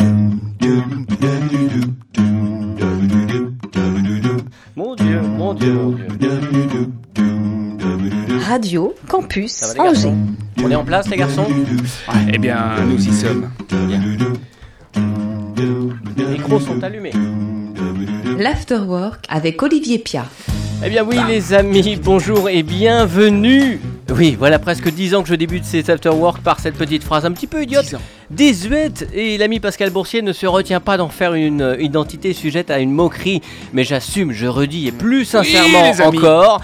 Mon Dieu, mon Dieu, mon Dieu. Radio Campus Ça va, les garçons Angers. On est en place, les garçons Eh bien, nous y sommes. Bien. Les micros sont allumés. L'Afterwork avec Olivier Pia. Eh bien oui les amis, bonjour et bienvenue Oui, voilà presque 10 ans que je débute ces afterwork par cette petite phrase un petit peu idiote, Dix ans. désuète, et l'ami Pascal Boursier ne se retient pas d'en faire une euh, identité sujette à une moquerie, mais j'assume, je redis, et plus sincèrement les encore,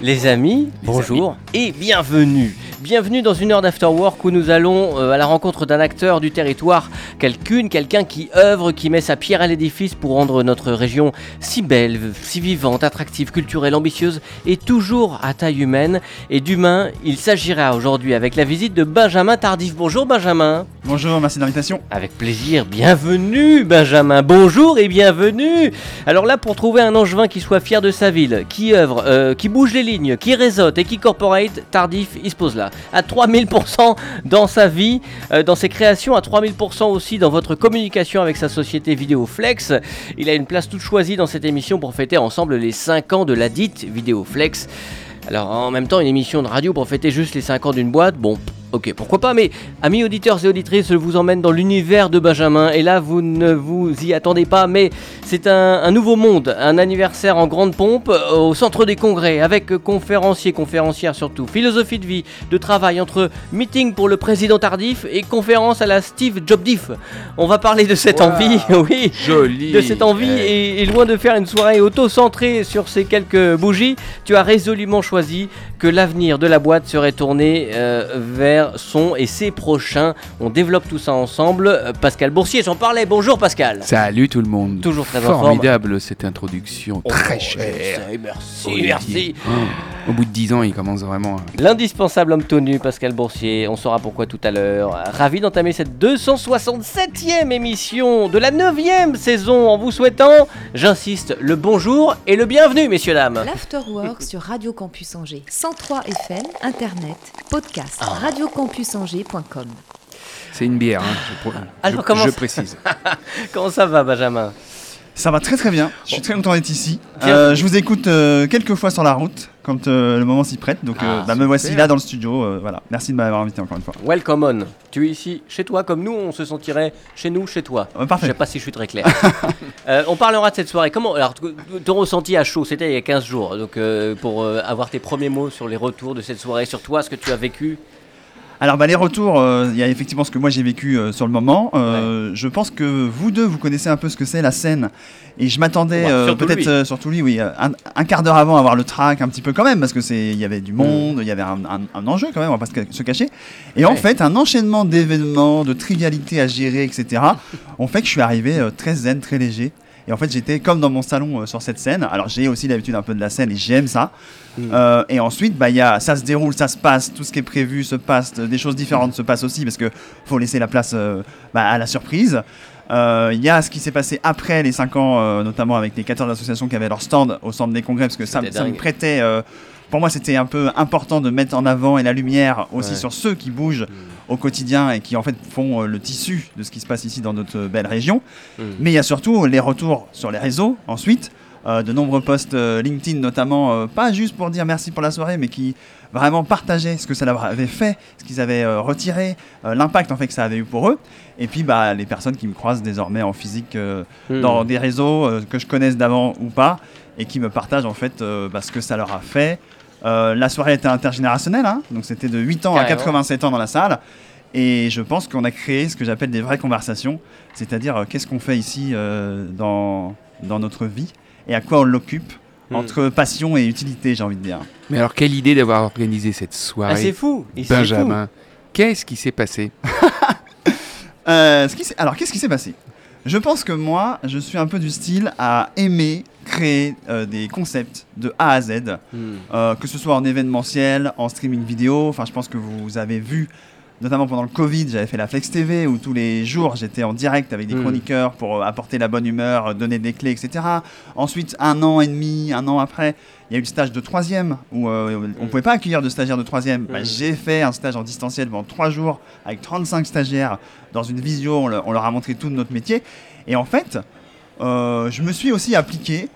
les amis, bonjour et bienvenue Bienvenue dans une heure d'afterwork où nous allons euh, à la rencontre d'un acteur du territoire, quelqu'une, quelqu'un qui œuvre, qui met sa pierre à l'édifice pour rendre notre région si belle, si vivante, attractive, culturelle, ambitieuse et toujours à taille humaine. Et d'humain, il s'agira aujourd'hui avec la visite de Benjamin Tardif. Bonjour Benjamin. Bonjour, merci de l'invitation. Avec plaisir, bienvenue Benjamin, bonjour et bienvenue Alors là, pour trouver un angevin qui soit fier de sa ville, qui œuvre, euh, qui bouge les lignes, qui réseaute et qui corporate, Tardif, il se pose là. À 3000% dans sa vie, euh, dans ses créations, à 3000% aussi dans votre communication avec sa société Vidéoflex. Il a une place toute choisie dans cette émission pour fêter ensemble les 5 ans de la dite Vidéoflex. Alors en même temps, une émission de radio pour fêter juste les 5 ans d'une boîte, bon, ok, pourquoi pas, mais amis auditeurs et auditrices, je vous emmène dans l'univers de Benjamin, et là vous ne vous y attendez pas, mais c'est un, un nouveau monde, un anniversaire en grande pompe euh, au centre des congrès, avec conférenciers, conférencières surtout, philosophie de vie, de travail, entre meeting pour le président tardif et conférence à la Steve Jobdif. On va parler de cette Wow. envie, oui, Joli. de cette envie et, et loin de faire une soirée auto-centrée sur ces quelques bougies, tu as résolument choisi que l'avenir de la boîte serait tourné euh, vers son et ses prochains. On développe tout ça ensemble. Euh, Pascal Boursier, j'en parlais. Bonjour Pascal. Salut tout le monde. Toujours très. Formidable cette introduction, très Oh, chère. je sais, Merci, Olivier. merci. Oh, au bout de 10 ans, il commence vraiment. à- L'indispensable homme tenu, Pascal Boursier. On saura pourquoi tout à l'heure. Ravi d'entamer cette 267e émission de la 9e saison en vous souhaitant, j'insiste, le bonjour et le bienvenue, messieurs, dames. L'Afterwork sur Radio Campus Angers. 103 FM, Internet, podcast, Ah. radiocampusangers.com. C'est une bière, hein, je, Alors, je- comment je ça- précise. Comment ça va, Benjamin? Ça va très très bien. Je suis très content d'être ici. Euh, je vous écoute euh, quelques fois sur la route quand euh, le moment s'y prête. Donc Ah, bah, me voici super. là dans le studio. voilà. Merci de m'avoir invité encore une fois. Welcome on. Tu es ici chez toi comme nous, on se sentirait chez nous, chez toi. Ouais, Je parfait. sais pas si je suis très clair. Euh, on parlera de cette soirée. Comment alors t- ton ressenti à chaud, c'était il y a 15 jours. Donc euh, pour euh, avoir tes premiers mots sur les retours de cette soirée, sur toi, ce que tu as vécu. Alors bah, les retours, euh, il y a effectivement ce que moi j'ai vécu euh, sur le moment. Euh, Je pense que vous deux, vous connaissez un peu ce que c'est la scène. Et je m'attendais Ouais, peut-être surtout lui, oui, un, un quart d'heure avant à avoir le track un petit peu quand même parce que c'est il y avait du monde, il y avait un, un- un enjeu quand même, on va pas se, cacher. Et en fait, un enchaînement d'événements, de trivialités à gérer, etc. ont fait que je suis arrivé très zen, très léger. Et en fait, j'étais comme dans mon salon euh, sur cette scène. Alors, j'ai aussi l'habitude un peu de la scène et j'aime ça. Mm. Euh, et ensuite, bah, y a, ça se déroule, ça se passe, tout ce qui est prévu se passe, euh, des choses différentes se passent aussi parce que faut laisser la place euh, bah, à la surprise. Il y a ce qui s'est passé après les 5 ans, notamment avec les 14 associations qui avaient leur stand au centre des congrès, parce que ça, ça me prêtait. Euh, pour moi, c'était un peu important de mettre en avant et la lumière aussi Ouais. sur ceux qui bougent au quotidien et qui en fait font euh, le tissu de ce qui se passe ici dans notre belle région. Mm. Mais il y a surtout les retours sur les réseaux ensuite, euh, de nombreux posts euh, LinkedIn notamment, euh, pas juste pour dire merci pour la soirée, mais qui vraiment partageaient ce que ça leur avait fait, ce qu'ils avaient euh, retiré, euh, l'impact en fait que ça avait eu pour eux. Et puis bah, les personnes qui me croisent désormais en physique euh, Hmm. dans des réseaux euh, que je connaisse d'avant ou pas, et qui me partagent en fait euh, bah, ce que ça leur a fait. Euh, la soirée était intergénérationnelle, hein, donc c'était de 8 ans à Carrément. 87 ans dans la salle. Et je pense qu'on a créé ce que j'appelle des vraies conversations, c'est-à-dire euh, qu'est-ce qu'on fait ici euh, dans, dans notre vie et à quoi on l'occupe, Hmm. entre passion et utilité, j'ai envie de dire. Mais alors, quelle idée d'avoir organisé cette Ah, c'est soirée, fou. c'est Benjamin? Qu'est-ce qui s'est passé? Euh, ce qui s'est- alors, qu'est-ce qui s'est passé? Je pense que moi, je suis un peu du style à aimer créer euh, des concepts de A à Z. Hmm. euh, que ce soit en événementiel, en streaming vidéo. Enfin, je pense que vous avez vu Notamment pendant le Covid, j'avais fait la Flex TV où tous les jours j'étais en direct avec des Mm. chroniqueurs pour euh, apporter la bonne humeur, euh, donner des clés, etc. Ensuite, un an et demi, un an après, il y a eu le stage de troisième où euh, on pouvait pas accueillir de stagiaires de troisième. Bah, Mm. J'ai fait un stage en distanciel pendant trois jours avec 35 stagiaires dans une visio. On, le- on leur a montré tout notre métier. Et en fait, euh, je me suis aussi appliqué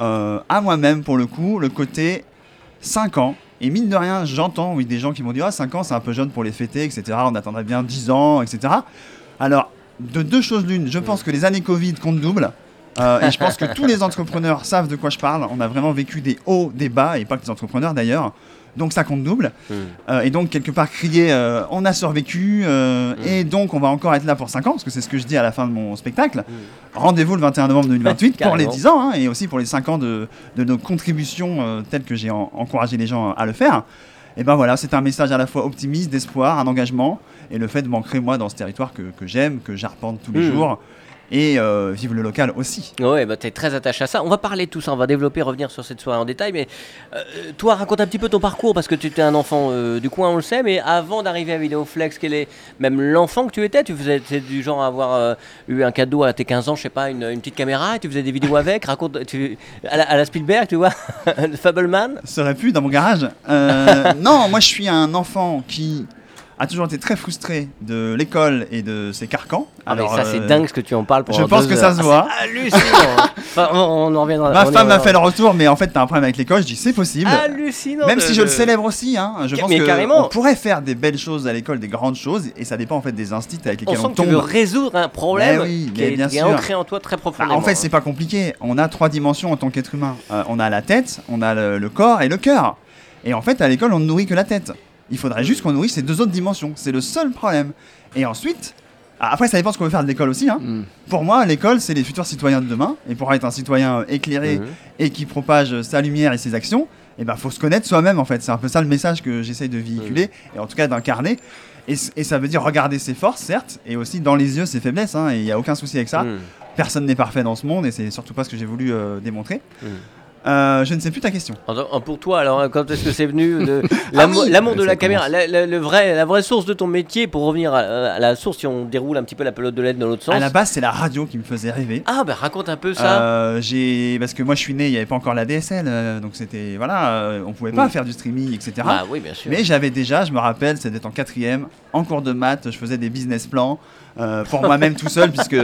euh, à moi-même pour le coup le côté 5 ans. Et mine de rien, j'entends oui, des gens qui m'ont dit Ah, 5 ans, c'est un peu jeune pour les fêter, etc. On attendrait bien 10 ans, etc. Alors, de deux choses l'une, je pense que les années Covid comptent double. Euh, et je pense que tous les entrepreneurs savent de quoi je parle. On a vraiment vécu des hauts, des bas, et pas que les entrepreneurs d'ailleurs. Donc ça compte double. Mm. Euh, et donc, quelque part, crier euh, on a survécu, euh, Mm. et donc on va encore être là pour 5 ans, parce que c'est ce que je dis à la fin de mon spectacle. Mm. Rendez-vous le 21 novembre 2028 pour les Carrément. 10 ans, hein, et aussi pour les 5 ans de, de nos contributions telles que j'ai en- encouragé les gens à le faire. Et ben voilà, c'est un message à la fois optimiste, d'espoir, un engagement, et le fait de m'ancrer moi dans ce territoire que, que j'aime, que j'arpente tous les jours, et euh, vivre le local aussi. Ouais, bah t'es très attaché à ça. On va parler de tout ça, on va développer, revenir sur cette soirée en détail. Mais euh, toi, raconte un petit peu ton parcours parce que tu étais un enfant euh, du coin, on le sait. Mais avant d'arriver à Vidéoflex, quel est même l'enfant que tu étais? Tu faisais du genre à avoir euh, eu un cadeau à tes 15 ans, je sais pas, une, une petite caméra, et tu faisais des vidéos avec? Raconte, tu, à, la, à la Spielberg, tu vois, Fableman? Ça aurait pu dans mon garage. Non, moi je suis un enfant qui a toujours été très frustré de l'école et de ses carcans. Ah, mais ça, euh, c'est dingue ce que tu en parles. je pendant pense deux que ça se voit. Ah, hallucinant. Enfin, on, on en reviendra. Ma on femme m'a fait le retour, mais en fait, t'as un problème avec l'école. Je dis c'est possible. Hallucinant. Même de- si je le célèbre aussi, hein, je pense mais que carrément. on pourrait faire des belles choses à l'école, des grandes choses, et ça dépend en fait des instits avec On lesquels on, sent que tu veux tombe. résoudre un problème Mais oui, qui, mais est, bien qui est sûr. ancré en toi très Bah, profondément. en fait, c'est pas compliqué. On a trois dimensions en tant qu'être humain. Euh, on a la tête, on a le, le corps et le cœur. Et en fait, à l'école, on ne nourrit que la tête. Il faudrait juste qu'on nourrisse ces deux autres dimensions. C'est le seul problème. Et ensuite, ah, après, ça dépend ce qu'on veut faire de l'école aussi. hein. Mm. Pour moi, l'école, c'est les futurs citoyens de demain. Et pour être un citoyen éclairé Mhm. et qui propage sa lumière et ses actions, il ben, faut se connaître soi-même en fait. C'est un peu ça le message que j'essaye de véhiculer et en tout cas d'incarner. Et, ça veut dire regarder ses forces, certes, et aussi dans les yeux ses faiblesses. hein, et il n'y a aucun souci avec ça. Mm. Personne n'est parfait dans ce monde et c'est surtout pas ce que j'ai voulu euh, démontrer. Euh, je ne sais plus ta question. Pour toi, alors, quand est-ce que c'est venu de l'amour oui. de la caméra, la, la- le vrai, la vraie source de ton métier, pour revenir à, à la source, si on déroule un petit peu la pelote de laine dans l'autre sens. À la base, c'est la radio qui me faisait rêver. Ah, bah raconte un peu ça. Euh, j'ai parce que moi je suis né, il n'y avait pas encore la DSL, euh, donc c'était voilà, on pouvait pas Mm. faire du streaming, etc. Ah oui, bien sûr. Mais j'avais déjà, je me rappelle, c'était en quatrième, en cours de maths, je faisais des business plans euh, pour moi-même tout seul, puisque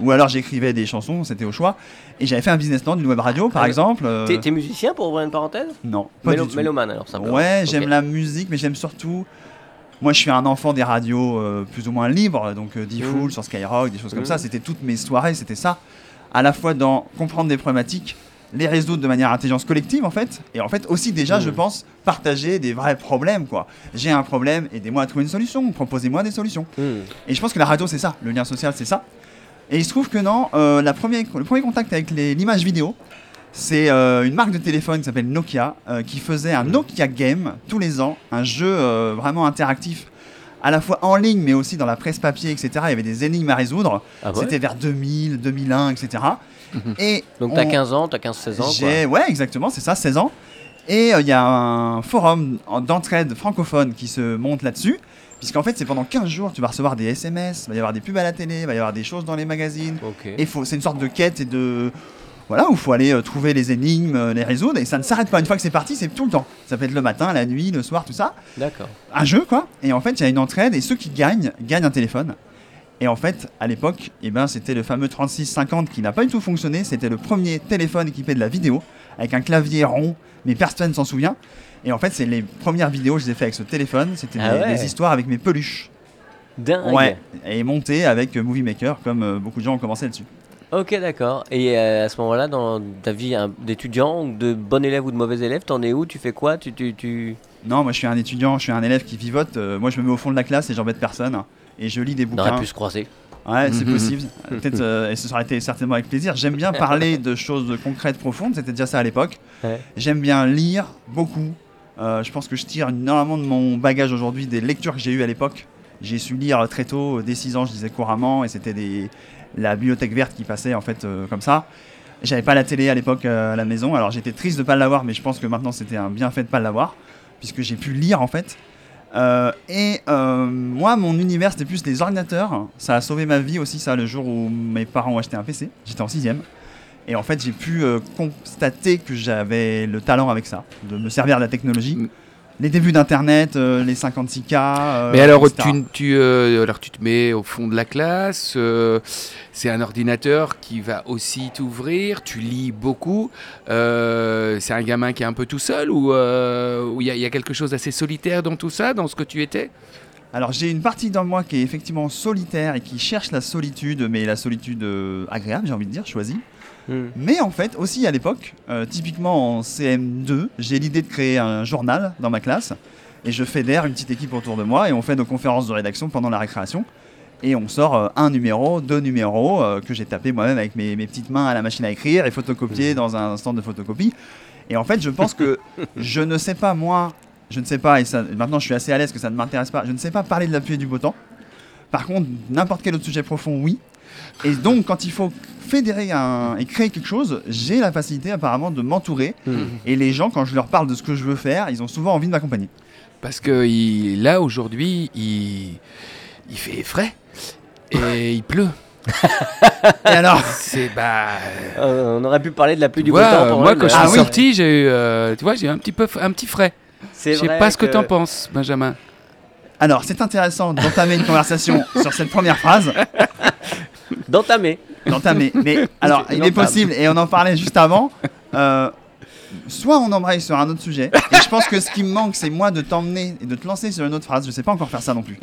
ou alors j'écrivais des chansons, c'était au choix. Et j'avais fait un business plan d'une web radio, par Ah, exemple. euh, T'es musicien pour ouvrir une parenthèse? Non, pas Mélo- du tout. Mélomane alors simplement. Ouais, j'aime la musique, mais j'aime surtout. Moi, je suis un enfant des radios euh, plus ou moins libres, donc euh, Mhm. sur Skyrock, des choses comme Mhm. ça. C'était toutes mes soirées, c'était ça. À la fois dans comprendre des problématiques, les résoudre de manière intelligence collective, en fait, et en fait aussi déjà, je pense, partager des vrais problèmes, quoi. J'ai un problème, aidez-moi à trouver une solution, proposez-moi des solutions. Mm. Et je pense que la radio, c'est ça, le lien social, c'est ça. Et il se trouve que non, euh, la première, le premier contact avec les- l'image vidéo, c'est euh, une marque de téléphone qui s'appelle Nokia, euh, qui faisait un Nokia Game tous les ans, un jeu vraiment interactif, à la fois en ligne, mais aussi dans la presse papier, etc. Il y avait des énigmes à résoudre. Ah ouais C'était vers 2000, 2001, etc. Et Donc t'as on- 15 ans, t'as 15-16 ans. j'ai, ouais, exactement, c'est ça, 16 ans. Et euh, il y a un forum en- d'entraide francophone qui se monte là-dessus. Puisqu'en fait, c'est pendant 15 jours, tu vas recevoir des SMS, il va y avoir des pubs à la télé, il va y avoir des choses dans les magazines. Ok. Et faut- c'est une sorte de quête et de. Voilà, où il faut aller euh, trouver les énigmes, euh, les résoudre. Et ça ne s'arrête pas. Une fois que c'est parti, c'est tout le temps. Ça peut être le matin, la nuit, le soir, tout ça. D'accord. Un jeu, quoi. Et en fait, il y a une entraide et ceux qui gagnent, gagnent un téléphone. Et en fait, à l'époque, eh ben, c'était le fameux 3650 qui n'a pas du tout fonctionné. C'était le premier téléphone équipé de la vidéo, avec un clavier rond, mais personne s'en souvient. Et en fait, c'est les premières vidéos que je les ai fait avec ce téléphone. C'était Ah des, ouais. des histoires avec mes peluches. Dingue. Ouais. Et montées avec Movie Maker, comme euh, beaucoup de gens ont commencé là-dessus. Ok, d'accord. Et euh, à ce moment-là, dans ta vie hein, d'étudiant, ou de bon élève ou de mauvais élève, t'en es où? Tu fais quoi? Tu, tu, tu... Non, moi je suis un étudiant, je suis un élève qui vivote. euh, moi je me mets au fond de la classe et j'embête personne. Et je lis des On aurait pu se croiser. Ouais, c'est possible. Peut-être, euh, et ce serait été certainement avec plaisir. J'aime bien parler de choses concrètes, profondes. C'était déjà ça à l'époque. Ouais. J'aime bien lire beaucoup. Euh, je pense que je tire énormément de mon bagage aujourd'hui des lectures que j'ai eues à l'époque. J'ai su lire très tôt, dès 6 ans, je lisais couramment et c'était des la bibliothèque verte qui passait en fait euh, comme ça. J'avais pas la télé à l'époque euh, à la maison, alors j'étais triste de pas l'avoir, mais je pense que maintenant c'était un bienfait de pas l'avoir, puisque j'ai pu lire en fait. Euh, et moi, mon univers, c'était plus les ordinateurs. Ça a sauvé ma vie aussi, ça, le jour où mes parents ont acheté un PC. J'étais en sixième. Et en fait, j'ai pu constater que j'avais le talent avec ça, de me servir de la technologie. Les débuts d'Internet, euh, les 56K. euh, Mais alors tu, tu, euh, alors, tu te mets au fond de la classe, c'est un ordinateur qui va aussi t'ouvrir, tu lis beaucoup. c'est un gamin qui est un peu tout seul ou il y, y a quelque chose d'assez solitaire dans tout ça, dans ce que tu étais? Alors j'ai une partie dans moi qui est effectivement solitaire et qui cherche la solitude, mais la solitude agréable, j'ai envie de dire, choisie. Hmm. Mais en fait, aussi à l'époque, euh, typiquement en CM2, j'ai l'idée de créer un journal dans ma classe et je fédère une petite équipe autour de moi et on fait nos conférences de rédaction pendant la récréation. Et on sort euh, un numéro, deux numéros euh, que j'ai tapé moi-même avec mes, mes petites mains à la machine à écrire et photocopier dans un stand de photocopie. Et en fait, je pense que je ne sais pas, moi, je ne sais pas, et ça, maintenant je suis assez à l'aise que ça ne m'intéresse pas, je ne sais pas parler de la pluie et du beau temps. Par contre, n'importe quel autre sujet profond, oui. Et donc, quand il faut fédérer un, et créer quelque chose, j'ai la facilité apparemment de m'entourer. Hmm. Et les gens, quand je leur parle de ce que je veux faire, ils ont souvent envie de m'accompagner. Parce que il- là aujourd'hui, il, il fait frais et il pleut. Et alors C'est bah. Euh, on aurait pu parler de la pluie du beau temps. pour moi quand je suis Ah oui. sorti, j'ai eu, euh, tu vois, j'ai eu un petit peu, un petit frais. Je sais pas ce que, t'en penses, Benjamin. Alors, c'est intéressant d'entamer une conversation sur cette première phrase. D'entamer. D'entamer. Mais alors, il est possible, et on en parlait juste avant, euh, soit on embraye sur un autre sujet, et je pense que ce qui me manque, c'est moi de t'emmener et de te lancer sur une autre phrase. Je sais pas encore faire ça non plus.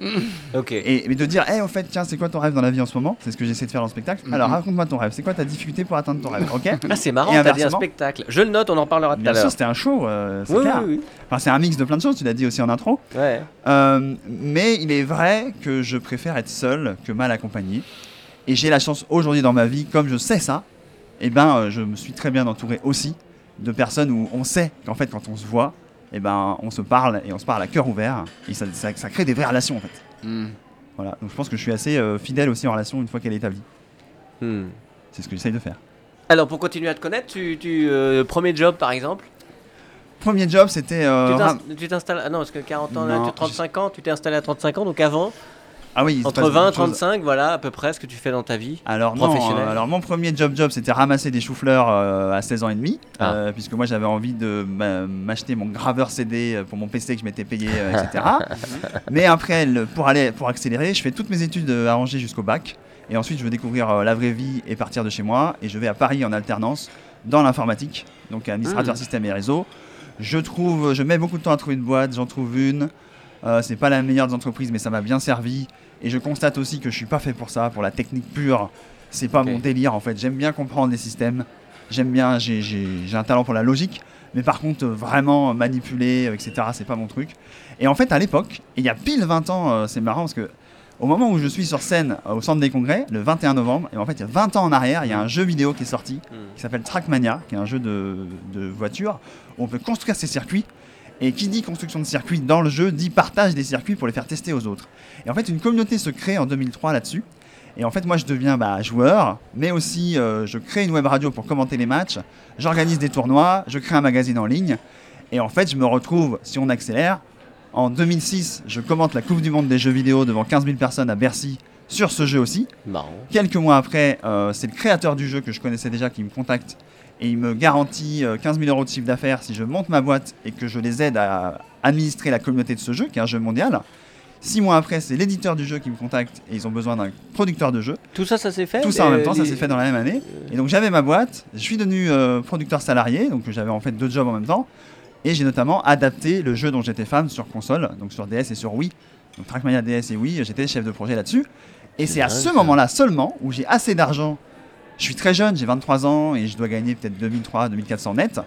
Ok. Et mais de dire, hé, au fait, tiens, c'est quoi ton rêve dans la vie en ce moment? C'est ce que j'essaie de faire dans le spectacle. Mhm. Alors, raconte-moi ton rêve. C'est quoi ta difficulté pour atteindre ton rêve? Ok? Ah, c'est marrant, t'as dit un spectacle. Je le note, on en parlera tout à Bien sûr, l'heure. c'était un show, euh, c'est Oui, clair. oui, Enfin, c'est un mix de plein de choses, tu l'as dit aussi en intro. oui. Ouais. Euh, mais il est vrai que je préfère être seul que mal accompagné. Et j'ai la chance aujourd'hui dans ma vie, comme je sais ça, et ben, euh, je me suis très bien entouré aussi de personnes où on sait qu'en fait, quand on se voit, et ben, on se parle et on se parle à cœur ouvert. Et ça, ça- ça crée des vraies relations en fait. Hmm. Voilà. Donc je pense que je suis assez euh, fidèle aussi en relation une fois qu'elle est établie. Hmm. C'est ce que j'essaye de faire. Alors, pour continuer à te connaître, tu, tu, euh, premier job par exemple? Premier job, c'était. euh, Tu t'installes. Ah non, parce que 40 ans, Non, là, tu as 35 ans, tu t'es installé à 35 ans, donc avant, Ah oui, entre passe 20 et beaucoup de choses. 35, voilà à peu près ce que tu fais dans ta vie. Alors non, Professionnel. euh, alors mon premier job job c'était ramasser des choux-fleurs euh, à 16 ans et demi, Ah. euh, puisque moi j'avais envie de m'a- m'acheter mon graveur CD pour mon PC que je m'étais payé, euh, etc. Mais après, pour aller pour accélérer, je fais toutes mes études à Angers jusqu'au bac, et ensuite je veux découvrir la vraie vie et partir de chez moi, et je vais à Paris en alternance dans l'informatique, donc administrateur Mm. système et réseau. Je trouve, je mets beaucoup de temps à trouver une boîte, j'en trouve une. Euh, c'est pas la meilleure des entreprises, mais ça m'a bien servi. Et je constate aussi que je suis pas fait pour ça, pour la technique pure. C'est pas mon délire en fait. J'aime bien comprendre les systèmes. J'aime bien, j'ai- j'ai j'ai un talent pour la logique. Mais par contre, vraiment manipuler, euh, etc., c'est pas mon truc. Et en fait, à l'époque, il y a pile 20 ans, euh, c'est marrant parce que au moment où je suis sur scène euh, au centre des congrès, le 21 novembre, et en fait, il y a 20 ans en arrière, il y a un jeu vidéo qui est sorti Hmm. qui s'appelle Trackmania, qui est un jeu de, de voiture où on peut construire ses circuits. Et qui dit construction de circuits dans le jeu dit partage des circuits pour les faire tester aux autres. Et en fait, une communauté se crée en 2003 là-dessus. Et en fait, moi, je deviens bah, joueur, mais aussi euh, je crée une web radio pour commenter les matchs, j'organise des tournois, je crée un magazine en ligne. Et en fait, je me retrouve, si on accélère, en 2006, je commente la Coupe du Monde des jeux vidéo devant 15 000 personnes à Bercy sur ce jeu aussi. Quelques mois après, euh, c'est le créateur du jeu que je connaissais déjà qui me contacte et il me garantit euh, 15 000 euros de chiffre d'affaires si je monte ma boîte et que je les aide à administrer la communauté de ce jeu, qui est un jeu mondial. Six mois après, c'est l'éditeur du jeu qui me contacte et ils ont besoin d'un producteur de jeu. Tout ça, ça s'est fait Tout ça en euh, même temps, ça s'est fait dans la même année. Et donc j'avais ma boîte, je suis devenu euh, producteur salarié, donc j'avais en fait deux jobs en même temps. Et j'ai notamment adapté le jeu dont j'étais fan sur console, donc sur DS et sur Wii. Donc Trackmania DS et Wii, j'étais chef de projet là-dessus. Et C'est à ce moment-là seulement où j'ai assez d'argent. Je suis très jeune, j'ai 23 ans et je dois gagner peut-être 2300, 2400 net.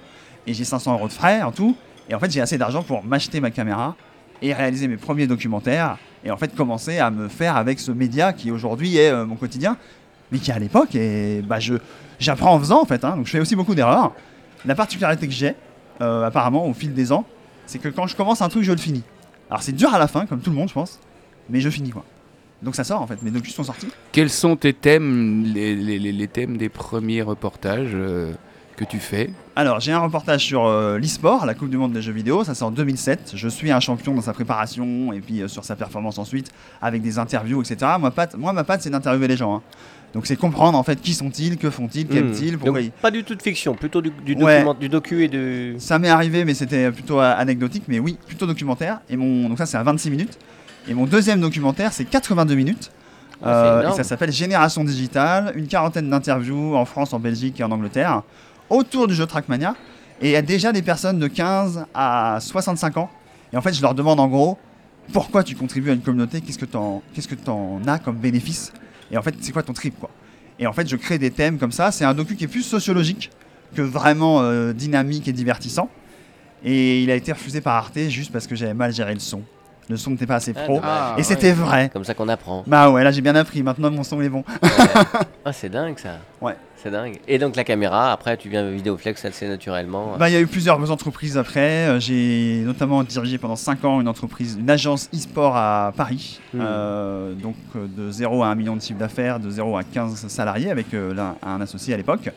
Et j'ai 500 euros de frais en tout. Et en fait, j'ai assez d'argent pour m'acheter ma caméra et réaliser mes premiers documentaires. Et en fait, commencer à me faire avec ce média qui aujourd'hui est euh, mon quotidien, mais qui à l'époque, et bah, j'apprends en faisant en fait. hein. donc je fais aussi beaucoup d'erreurs. La particularité que j'ai, euh, apparemment, au fil des ans, c'est que quand je commence un truc, je le finis. Alors c'est dur à la fin, comme tout le monde, je pense, mais je finis quoi. Donc ça sort en fait, mes documents sont sortis. Quels sont tes thèmes, les, les- les- les thèmes des premiers reportages euh, que tu fais? Alors, j'ai un reportage sur euh, l'e-sport, la Coupe du Monde des jeux vidéo. Ça c'est en 2007. Je suis un champion dans sa préparation et puis euh, sur sa performance ensuite, avec des interviews, etc. Moi, patte- moi ma patte, c'est d'interviewer les gens. hein. Donc, c'est comprendre en fait qui sont-ils, que font-ils, Hmm. qu'aiment-ils, pourquoi Donc, ils. Pas du tout de fiction, plutôt du, du, Ouais. document- du docu et de. Ça m'est arrivé, mais c'était plutôt euh, anecdotique, mais oui, plutôt documentaire. Et mon, donc ça, c'est à 26 minutes. Et mon deuxième documentaire, c'est 82 minutes. Ah, Euh, et ça s'appelle Génération Digitale, une quarantaine d'interviews en France, en Belgique et en Angleterre, autour du jeu Trackmania. Et il y a déjà des personnes de 15 à 65 ans. Et en fait, je leur demande en gros, pourquoi tu contribues à une communauté? Qu'est-ce que qu'est-ce que t'en as comme bénéfice? Et en fait, c'est quoi ton trip quoi? Et en fait, je crée des thèmes comme ça. C'est un docu qui est plus sociologique que vraiment euh, dynamique et divertissant. Et il a été refusé par Arte juste parce que j'avais mal géré le son. Le son n'était pas assez Ah, pro. Ah, et c'était vrai. Comme ça qu'on apprend. Bah ouais, là j'ai bien appris. Maintenant, mon son est bon. Ouais. ah, c'est dingue ça. Ouais. C'est dingue. Et donc la caméra, après tu viens Vidéoflex, elle c'est naturellement. Bah, il y a eu plusieurs entreprises après. Euh, J'ai notamment dirigé pendant 5 ans une entreprise, une agence e-sport à Paris. Hmm. Euh, donc euh, de 0 à 1 million de chiffre d'affaires, de 0 à 15 salariés avec euh, un associé à l'époque.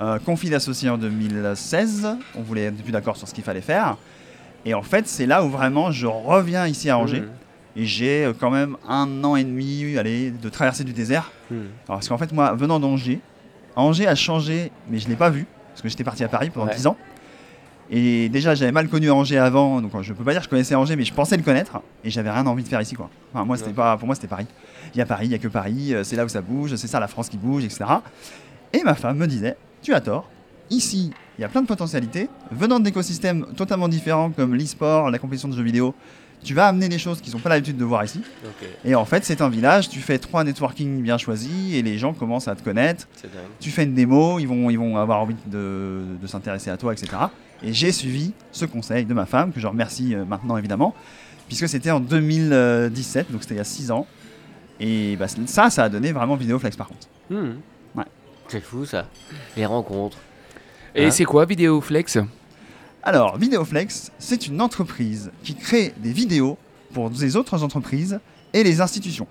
Euh, conflit d'associés en 2016. On voulait être plus d'accord sur ce qu'il fallait faire. Et en fait, c'est là où vraiment je reviens ici à Angers. Mhm. Et j'ai euh, quand même un an et demi allez, de traversée du désert. Alors, parce qu'en fait, moi, venant d'Angers, Angers a changé, mais je ne l'ai pas vu, parce que j'étais parti à Paris pendant Ouais. 10 ans. Et déjà, j'avais mal connu Angers avant, donc je peux pas dire que je connaissais Angers, mais je pensais le connaître, et j'avais rien envie de faire ici, quoi. Enfin, moi, c'était Ouais. pas, pour moi, c'était Paris. Il y a Paris, il y a que Paris, euh, c'est là où ça bouge, c'est ça la France qui bouge, etc. Et ma femme me disait, tu as tort, ici, il y a plein de potentialités, venant d'écosystèmes totalement différents comme l'e-sport, la compétition de jeux vidéo, tu vas amener des choses qu'ils n'ont pas l'habitude de voir ici. Et en fait, c'est un village, tu fais trois networking bien choisis et les gens commencent à te connaître. Tu fais une démo, ils vont, ils vont avoir envie de, de s'intéresser à toi, etc. Et j'ai suivi ce conseil de ma femme, que je remercie euh, maintenant évidemment, puisque c'était en 2017, donc c'était il y a 6 ans. Et bah, ça, ça a donné vraiment Vidéoflex par contre. Ouais. C'est fou ça. Les rencontres. Et Hein c'est quoi Vidéoflex? Alors, Vidéoflex, c'est une entreprise qui crée des vidéos pour des autres entreprises et les institutions.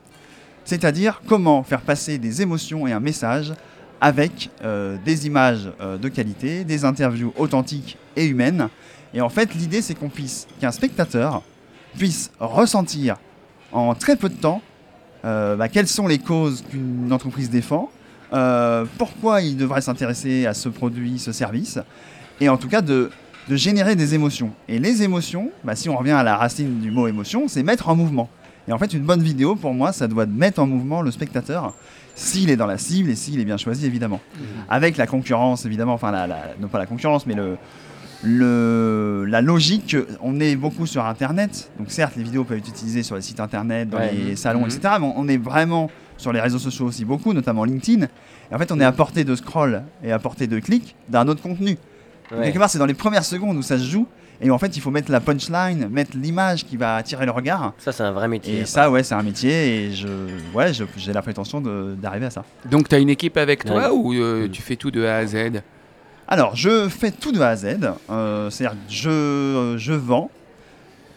C'est-à-dire comment faire passer des émotions et un message avec euh, des images euh, de qualité, des interviews authentiques et humaines. Et en fait, l'idée, c'est qu'on puisse, qu'un spectateur puisse ressentir en très peu de temps euh, bah, quelles sont les causes qu'une entreprise défend, euh, pourquoi il devrait s'intéresser à ce produit, ce service, et en tout cas de, de générer des émotions. Et les émotions, bah, si on revient à la racine du mot émotion, c'est mettre en mouvement. Et en fait, une bonne vidéo, pour moi, ça doit mettre en mouvement le spectateur, s'il est dans la cible et s'il est bien choisi, évidemment. Avec la concurrence, évidemment, enfin, la, la- non pas la concurrence, mais le, le, la logique, on est beaucoup sur Internet. Donc certes, les vidéos peuvent être utilisées sur les sites Internet, dans Ouais. les salons, Mhm. etc. Mais on est vraiment sur les réseaux sociaux aussi beaucoup, notamment LinkedIn. Et en fait, on est à portée de scroll et à portée de clic d'un autre contenu. Ouais. Quelque part, c'est dans les premières secondes où ça se joue. Et en fait, il faut mettre la punchline, mettre l'image qui va attirer le regard. Ça c'est un vrai métier. Et ça, ouais, c'est un métier. Et je, ouais, je- j'ai la prétention de- d'arriver à ça. Donc tu as une équipe avec toi Ouais. ou euh, Mm. tu fais tout de A à Z? Alors, je fais tout de A à Z. Euh, C'est-à-dire je, je vends.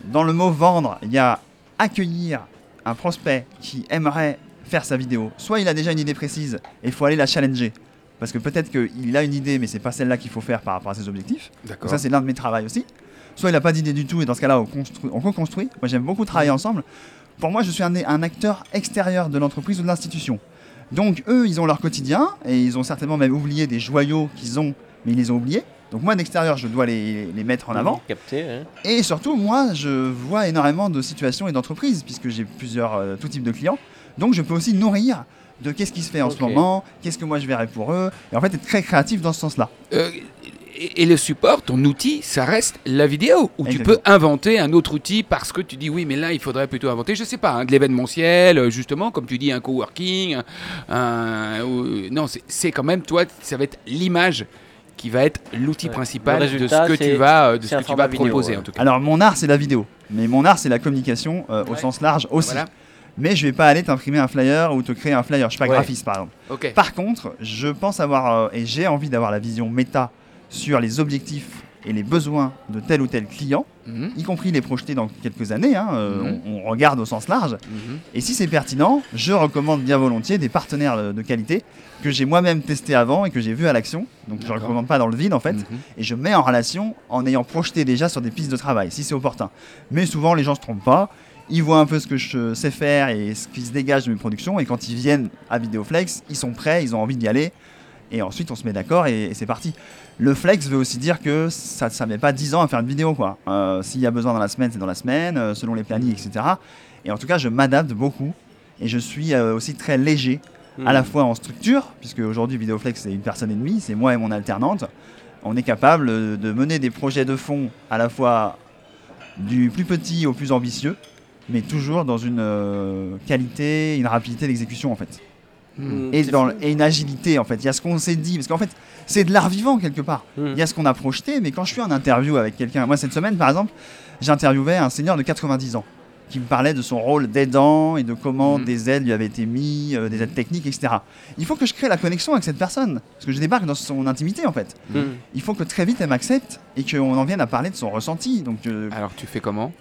Dans le mot vendre, il y a accueillir un prospect qui aimerait faire sa vidéo. Soit il a déjà une idée précise et il faut aller la challenger. Parce que peut-être qu'il a une idée, mais c'est pas celle-là qu'il faut faire par rapport à ses objectifs. Donc D'accord. ça, c'est l'un de mes travaux aussi. Soit il n'a pas d'idée du tout, et dans ce cas-là, on, on co-construit. Moi, j'aime beaucoup travailler ensemble. Pour moi, je suis un, un acteur extérieur de l'entreprise ou de l'institution. Donc, eux, ils ont leur quotidien, et ils ont certainement même oublié des joyaux qu'ils ont, mais ils les ont oubliés. Donc, moi, d'extérieur, je dois les, les mettre en avant. Capté. hein. Et surtout, moi, je vois énormément de situations et d'entreprises, puisque j'ai plusieurs, euh, tout type de clients. Donc, je peux aussi nourrir de qu'est-ce qui se fait en ce moment, qu'est-ce que moi je verrais pour eux, et en fait, être très créatif dans ce sens-là. Euh, et, et le support, ton outil, ça reste la vidéo? Ou tu peux inventer un autre outil parce que tu dis oui, mais là, il faudrait plutôt inventer, je sais pas, hein, de l'événementiel, euh, justement, comme tu dis, un coworking. Un, un- ou- non, c'est- c'est quand même, toi, ça va être l'image qui va être l'outil Ouais. principal de ce que tu vas, euh, de c'est ce un que tu format vas vidéo, proposer ouais. en tout cas. Alors, mon art, c'est la vidéo, mais mon art, c'est la communication euh, au sens large aussi. Voilà. Mais je vais pas aller t'imprimer un flyer ou te créer un flyer, je suis pas Ouais. graphiste par exemple. Par contre, je pense avoir, euh, et j'ai envie d'avoir la vision méta sur les objectifs et les besoins de tel ou tel client, Mhm, y compris les projeter dans quelques années. hein, euh, Mhm. on, on regarde au sens large. mhm. Et si c'est pertinent, je recommande bien volontiers des partenaires de de qualité que j'ai moi-même testé avant et que j'ai vu à l'action. Donc je ne recommande pas dans le vide en fait. Et je mets en relation en ayant projeté déjà sur des pistes de travail, si c'est opportun. Mais souvent les gens se trompent pas. Ils voient un peu ce que je sais faire et ce qui se dégage de mes productions. Et quand ils viennent à Vidéoflex, ils sont prêts, ils ont envie d'y aller. Et ensuite on se met d'accord et, et c'est parti. Le flex veut aussi dire que ça ne met pas 10 ans à faire une vidéo. quoi. Euh, S'il y a besoin dans la semaine, c'est dans la semaine, euh, selon les plannings, etc. Et en tout cas, je m'adapte beaucoup. Et je suis euh, aussi très léger à la fois en structure, puisque aujourd'hui Vidéoflex c'est une personne et demie, c'est moi et mon alternante. On est capable de mener des projets de fond à la fois du plus petit au plus ambitieux, mais toujours dans une euh, qualité, une rapidité d'exécution en fait. Mm, Et, dans, fou. et une agilité en fait. Il y a ce qu'on s'est dit, parce qu'en fait c'est de l'art vivant quelque part. Mm. Il y a ce qu'on a projeté, mais quand je suis en interview avec quelqu'un, moi cette semaine par exemple, j'interviewais un seigneur de 90 ans qui me parlait de son rôle d'aidant et de comment des aides lui avaient été mis, euh, des aides techniques, etc. Il faut que je crée la connexion avec cette personne, parce que je débarque dans son intimité en fait. Il faut que très vite elle m'accepte et qu'on en vienne à parler de son ressenti. Donc, euh, Alors tu fais comment?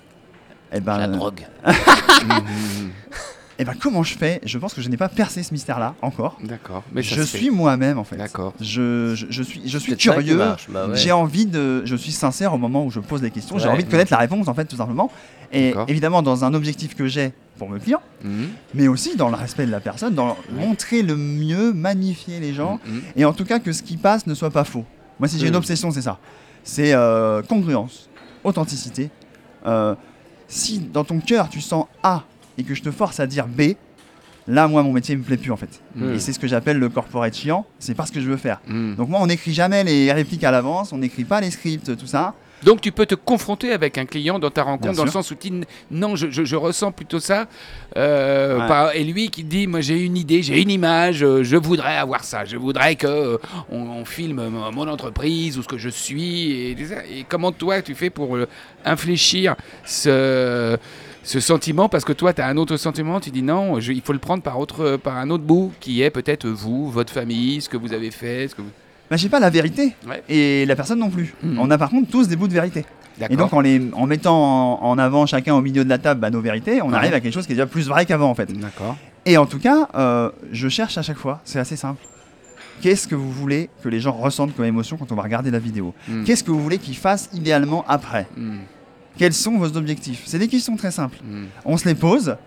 Eh ben, La euh, drogue. Mhm. eh ben, comment je fais? Je pense que je n'ai pas percé ce mystère-là encore. D'accord. Mais ça je se suis moi-même en fait. D'accord. Je, je, je suis, je suis curieux. bah ouais. J'ai envie de, je suis sincère au moment où je pose des questions. J'ai envie de connaître la réponse en fait, tout simplement. Et évidemment dans un objectif que j'ai pour mes clients, Mhm, mais aussi dans le respect de la personne, dans montrer le mieux, magnifier les gens, mhm. et en tout cas que ce qui passe ne soit pas faux. Moi, si j'ai Mm. une obsession, c'est ça. C'est euh, congruence, authenticité. Euh, si dans ton cœur tu sens A et que je te force à dire B, là, moi, mon métier me plaît plus en fait. Mm. Et c'est ce que j'appelle le corporate chiant. C'est pas ce que je veux faire. Mhm. Donc moi, on n'écrit jamais les répliques à l'avance, on n'écrit pas les scripts, tout ça. Donc tu peux te confronter avec un client dans ta rencontre, Bien dans le sens où tu n- non, je, je- je ressens plutôt ça. euh, Ouais. par- et lui qui dit, moi j'ai une idée, j'ai une image, euh, je voudrais avoir ça, je voudrais que euh, on, on filme mon entreprise ou ce que je suis. Et, et comment toi tu fais pour infléchir ce ce sentiment? Parce que toi tu as un autre sentiment, tu dis non, je- il faut le prendre par autre par un autre bout qui est peut-être vous, votre famille, ce que vous avez fait, ce que vous... Bah, j'ai pas la vérité. Ouais. Et la personne non plus. Mhm. On a par contre tous des bouts de vérité. Et donc en, les, en mettant en, en avant chacun au milieu de la table bah, nos vérités, on Ouais. arrive à quelque chose qui est déjà plus vrai qu'avant en fait. D'accord. Et en tout cas, euh, je cherche à chaque fois, c'est assez simple. Qu'est-ce que vous voulez que les gens ressentent comme émotion quand on va regarder la vidéo? Mm. Qu'est-ce que vous voulez qu'ils fassent idéalement après? Mm. Quels sont vos objectifs? C'est des questions très simples. On se les pose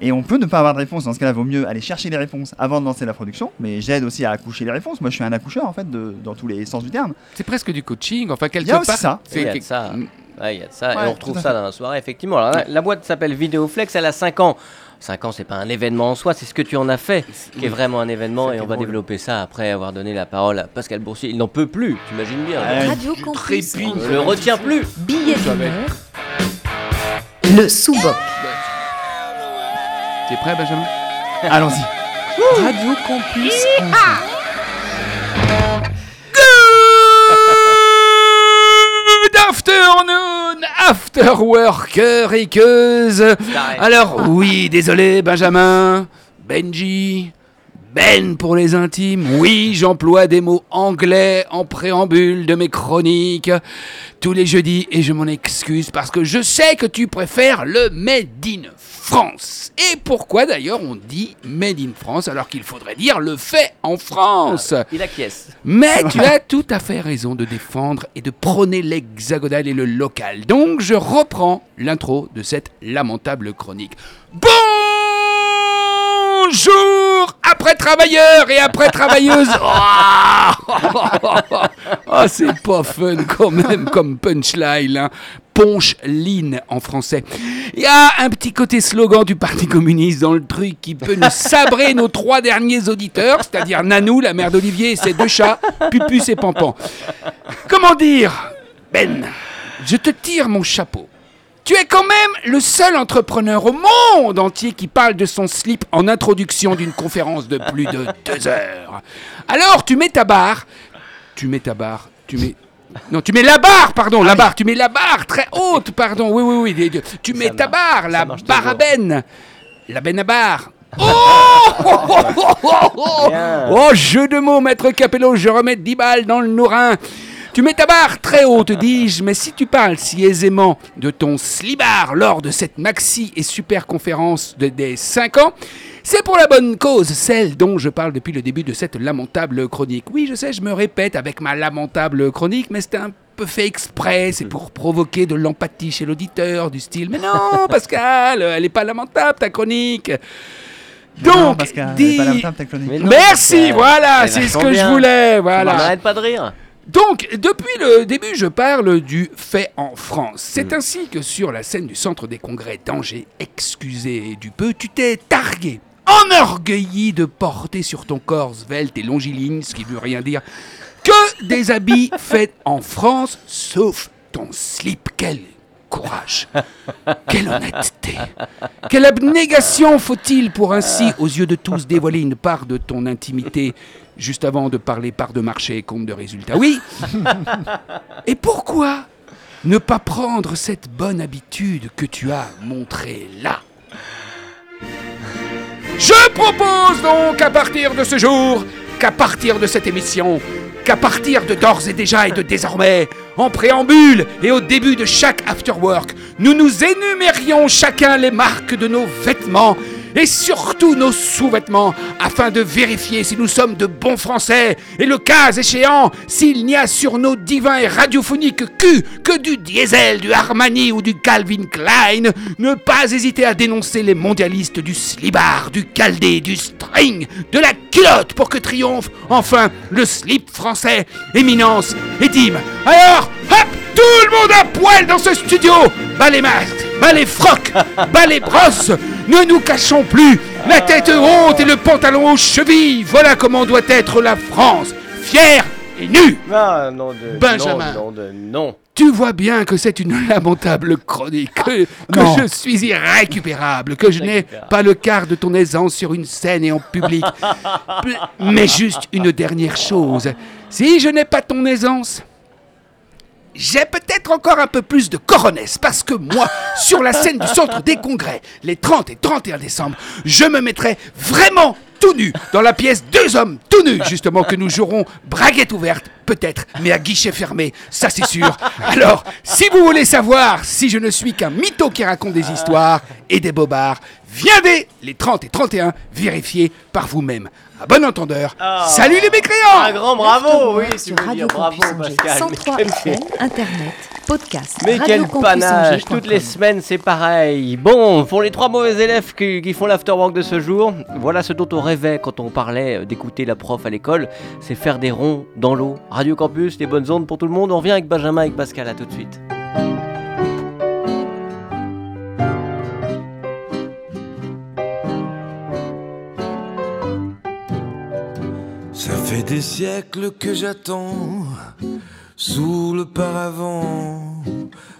et on peut ne pas avoir de réponse. Dans ce cas-là, vaut mieux aller chercher les réponses avant de lancer la production. Mais j'aide aussi à accoucher les réponses. Moi, je suis un accoucheur en fait, de- dans tous les sens du terme. C'est presque du coaching, enfin quelque Il y a aussi part. ça. c'est Il y a de quelque- ça. Mm. Ouais, il y a de ça. Ouais, et on retrouve ça dans la soirée, effectivement. Alors, la, la boîte s'appelle Vidéoflex, elle a 5 ans. 5 ans, c'est pas un événement en soi, c'est ce que tu en as fait qui est vraiment un événement. Et on va développer ça après avoir donné la parole à Pascal Boursier. Il n'en peut plus, t'imagines bien. Ouais. Radio tu Campus ne le retient plus. Billet d'humeur. Le sous-boc. T'es prêt, Benjamin Allons-y. Radio Campus. Good afternoon, after worker et queuse. Alors, oui, désolé, Benjamin, Benji, Ben pour les intimes. Oui, j'emploie des mots anglais en préambule de mes chroniques tous les jeudis et je m'en excuse parce que je sais que tu préfères le Made in France. Et pourquoi d'ailleurs on dit Made in France alors qu'il faudrait dire le fait en France Il acquiesce. mais tu as tout à fait raison de défendre et de prôner l'hexagonal et le local. Donc je reprends l'intro de cette lamentable chronique. Bonjour après travailleurs et après travailleuses. Ah Ah, c'est pas fun quand même comme punchline. Hein. Ponche-line en français. Il y a un petit côté slogan du Parti communiste dans le truc qui peut nous sabrer nos trois derniers auditeurs, c'est-à-dire Nanou, la mère d'Olivier et ses deux chats, Pupus et Pampan. Comment dire Ben, je te tire mon chapeau. Tu es quand même le seul entrepreneur au monde entier qui parle de son slip en introduction d'une conférence de plus de deux heures. Alors tu mets ta barre, tu mets ta barre, tu mets... Non, tu mets la barre, pardon, la barre, tu mets la barre très haute, pardon, oui, oui, oui, tu mets ta marche, barre, la barre à benne, la benne à barre. Oh, oh, jeu de mots, maître Capello, je remets 10 balles dans le nourrin. Tu mets ta barre très haut, te dis-je, mais si tu parles si aisément de ton slibard lors de cette maxi et super conférence de, des 5 ans, c'est pour la bonne cause, celle dont je parle depuis le début de cette lamentable chronique. Oui, je sais, je me répète avec ma lamentable chronique, mais c'est un peu fait exprès, c'est pour provoquer de l'empathie chez l'auditeur, du style Mais non, Pascal, elle est pas lamentable ta chronique. Donc, dis- est pas lamentable, ta chronique. Mais non, Merci, Pascal. voilà, C'est ce que je voulais, Voilà. Arrête pas de rire. Donc, depuis le début, je parle du fait en France. Mm. C'est ainsi que sur la scène du centre des congrès d'Angers, excusez du peu, tu t'es targué, enorgueilli de porter sur ton corps svelte et longiligne, ce qui veut rien dire, que des habits faits en France, sauf ton slip. Quel courage, quelle honnêteté, quelle abnégation faut-il pour ainsi, aux yeux de tous, dévoiler une part de ton intimité juste avant de parler part de marché et compte de résultats? Oui Et pourquoi ne pas prendre cette bonne habitude que tu as montrée là? Je propose donc à partir de ce jour, qu'à partir de cette émission, qu'à partir de d'ores et déjà et de désormais, en préambule et au début de chaque afterwork, nous nous énumérions chacun les marques de nos vêtements et surtout nos sous-vêtements afin de vérifier si nous sommes de bons Français. Et le cas échéant, s'il n'y a sur nos divins et radiophoniques culs que du diesel, du Armani ou du Calvin Klein, ne pas hésiter à dénoncer les mondialistes du slibard, du caldé, du string, de la culotte pour que triomphe enfin le slip français, éminence et dîme. Alors, hop, tout le monde à poil dans ce studio. Bas les masques, bas les frocs, bas les brosses Ne nous cachons plus La tête haute et le pantalon aux chevilles Voilà comment doit être la France Fière et nue Ah, non de. Benjamin. Non, non de. Non. tu vois bien que c'est une lamentable chronique, que, que Non. je suis irrécupérable, que je n'ai pas le quart de ton aisance sur une scène et en public. Mais juste une dernière chose. Si je n'ai pas ton aisance, j'ai peut-être encore un peu plus de coronesse parce que moi, sur la scène du centre des congrès, les 30 et 31 décembre, je me mettrai vraiment tout nu dans la pièce Deux hommes tout nus, justement, que nous jouerons braguette ouverte, peut-être, mais à guichet fermé, ça c'est sûr. Alors, si vous voulez savoir si je ne suis qu'un mytho qui raconte des histoires et des bobards, viendez les 30 et 31 vérifier par vous-même. À bon entendeur, salut les mécréants Un grand bravo, oui, veux dire Radio bravo Pascal. 103 Mais FM, Internet, podcast. Mais quel panache Toutes les semaines c'est pareil. Bon, pour les trois mauvais élèves qui, qui font l'afterwork de ce jour, voilà ce dont on rêvait quand on parlait d'écouter la prof à l'école, c'est faire des ronds dans l'eau. Radio Campus, les bonnes ondes pour tout le monde. On revient avec Benjamin, avec Pascal, à tout de suite. Ça fait des siècles que j'attends sous le paravent,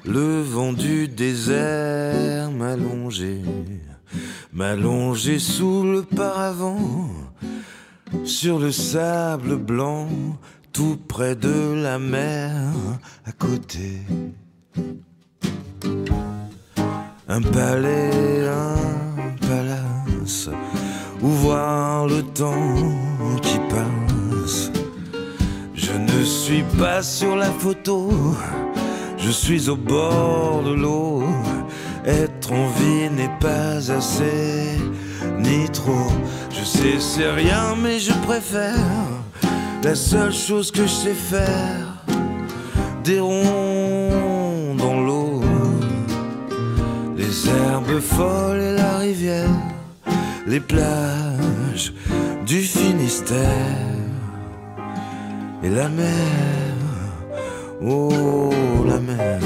le vent du désert m'allonger, m'allonger sous le paravent, sur le sable blanc, tout près de la mer, à côté. Un palais, un palace, où voir le temps qui passe. Je ne suis pas sur la photo, je suis au bord de l'eau. Être en vie n'est pas assez, ni trop. Je sais, c'est rien, mais je préfère la seule chose que je sais faire. Des ronds dans l'eau, les herbes folles et la rivière, les plages du Finistère et la mer, oh la mer.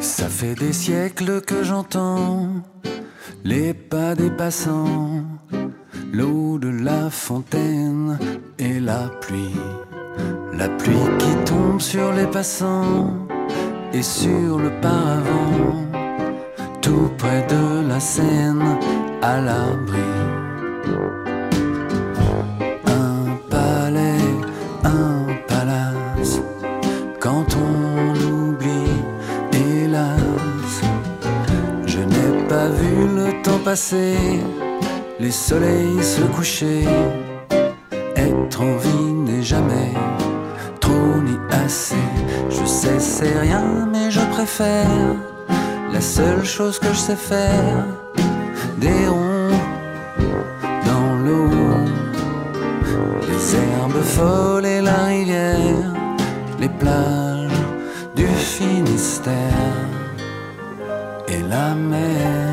Ça fait des siècles que j'entends les pas des passants, l'eau de la fontaine et la pluie. La pluie qui tombe sur les passants et sur le paravent, tout près de la Seine, à l'abri. Un palais, un palace, quand on oublie, hélas, je n'ai pas vu le temps passé, les soleils se coucher. Être en vie n'est jamais Je sais, c'est rien, mais je préfère la seule chose que je sais faire des ronds dans l'eau. Les herbes folles et la rivière, les plages du Finistère et la mer.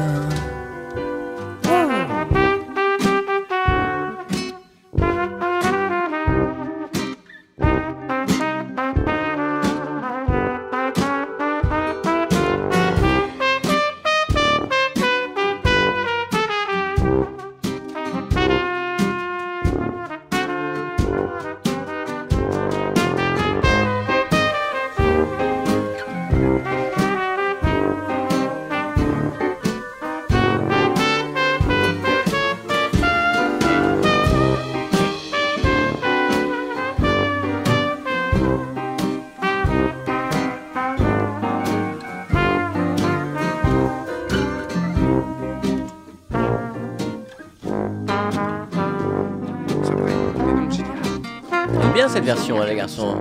Hein, les garçons.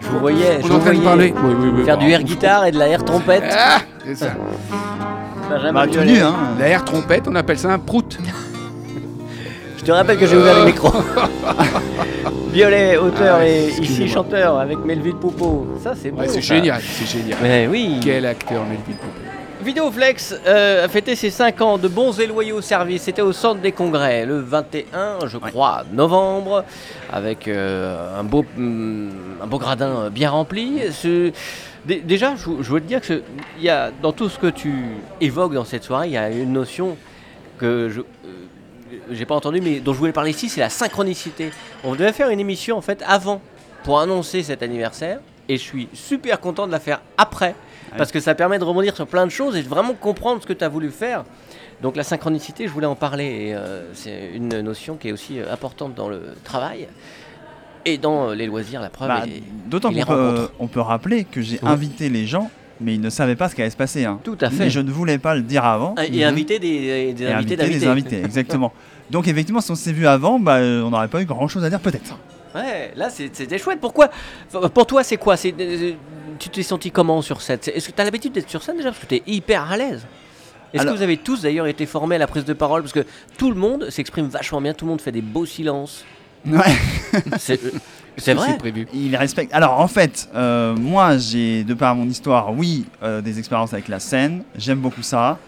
Je vous voyais, je vous en train de voyais parler. Oui, oui, oui. faire du air guitare et de la air trompette. Ah, c'est ça. Benjamin Bah, Violet. tenu, hein. La air trompette, on appelle ça un prout. Je te rappelle que j'ai ouvert le micro. Violet, auteur Ah et ici chanteur avec Melville Poupeau. Ça, c'est beau. Ouais, c'est génial, c'est génial. Mais oui. Quel acteur, Melville Poupeau. Vidéoflex euh, a fêté ses 5 ans de bons et loyaux services. C'était au centre des congrès le 21, je crois, novembre, avec euh, un, beau, hum, un beau gradin bien rempli. Ce- déjà, je, je veux te dire que ce- il y a, dans tout ce que tu évoques dans cette soirée, il y a une notion que je. euh, j'ai pas entendu, mais dont je voulais parler ici, c'est la synchronicité. On devait faire une émission en fait avant pour annoncer cet anniversaire, et je suis super content de la faire après, parce que ça permet de rebondir sur plein de choses et de vraiment comprendre ce que tu as voulu faire. Donc la synchronicité, je voulais en parler, et euh, c'est une notion qui est aussi euh, importante dans le travail et dans euh, les loisirs, la preuve. Bah, D'autant qu'on peut, rencontres. on peut rappeler que j'ai Oui. invité les gens, mais ils ne savaient pas ce qui allait se passer. hein. Tout à fait. Et je ne voulais pas le dire avant. Et Mhm. inviter des, des et invités inviter les invités, exactement. Donc effectivement, si on s'est vu avant, bah, on n'aurait pas eu grand chose à dire peut-être. Ouais, là c'est- c'était chouette. Pourquoi Pour toi, c'est quoi? C'est Tu t'es senti comment sur scène Est-ce que tu as l'habitude d'être sur scène déjà Parce que tu es hyper à l'aise. Est-ce Alors- que vous avez tous d'ailleurs été formés à la prise de parole Parce que tout le monde s'exprime vachement bien, tout le monde fait des beaux silences. Ouais. C'est euh, c'est vrai C'est prévu. Il respecte. Alors en fait, euh, moi j'ai, de par mon histoire, oui, euh, des expériences avec la scène. J'aime beaucoup ça.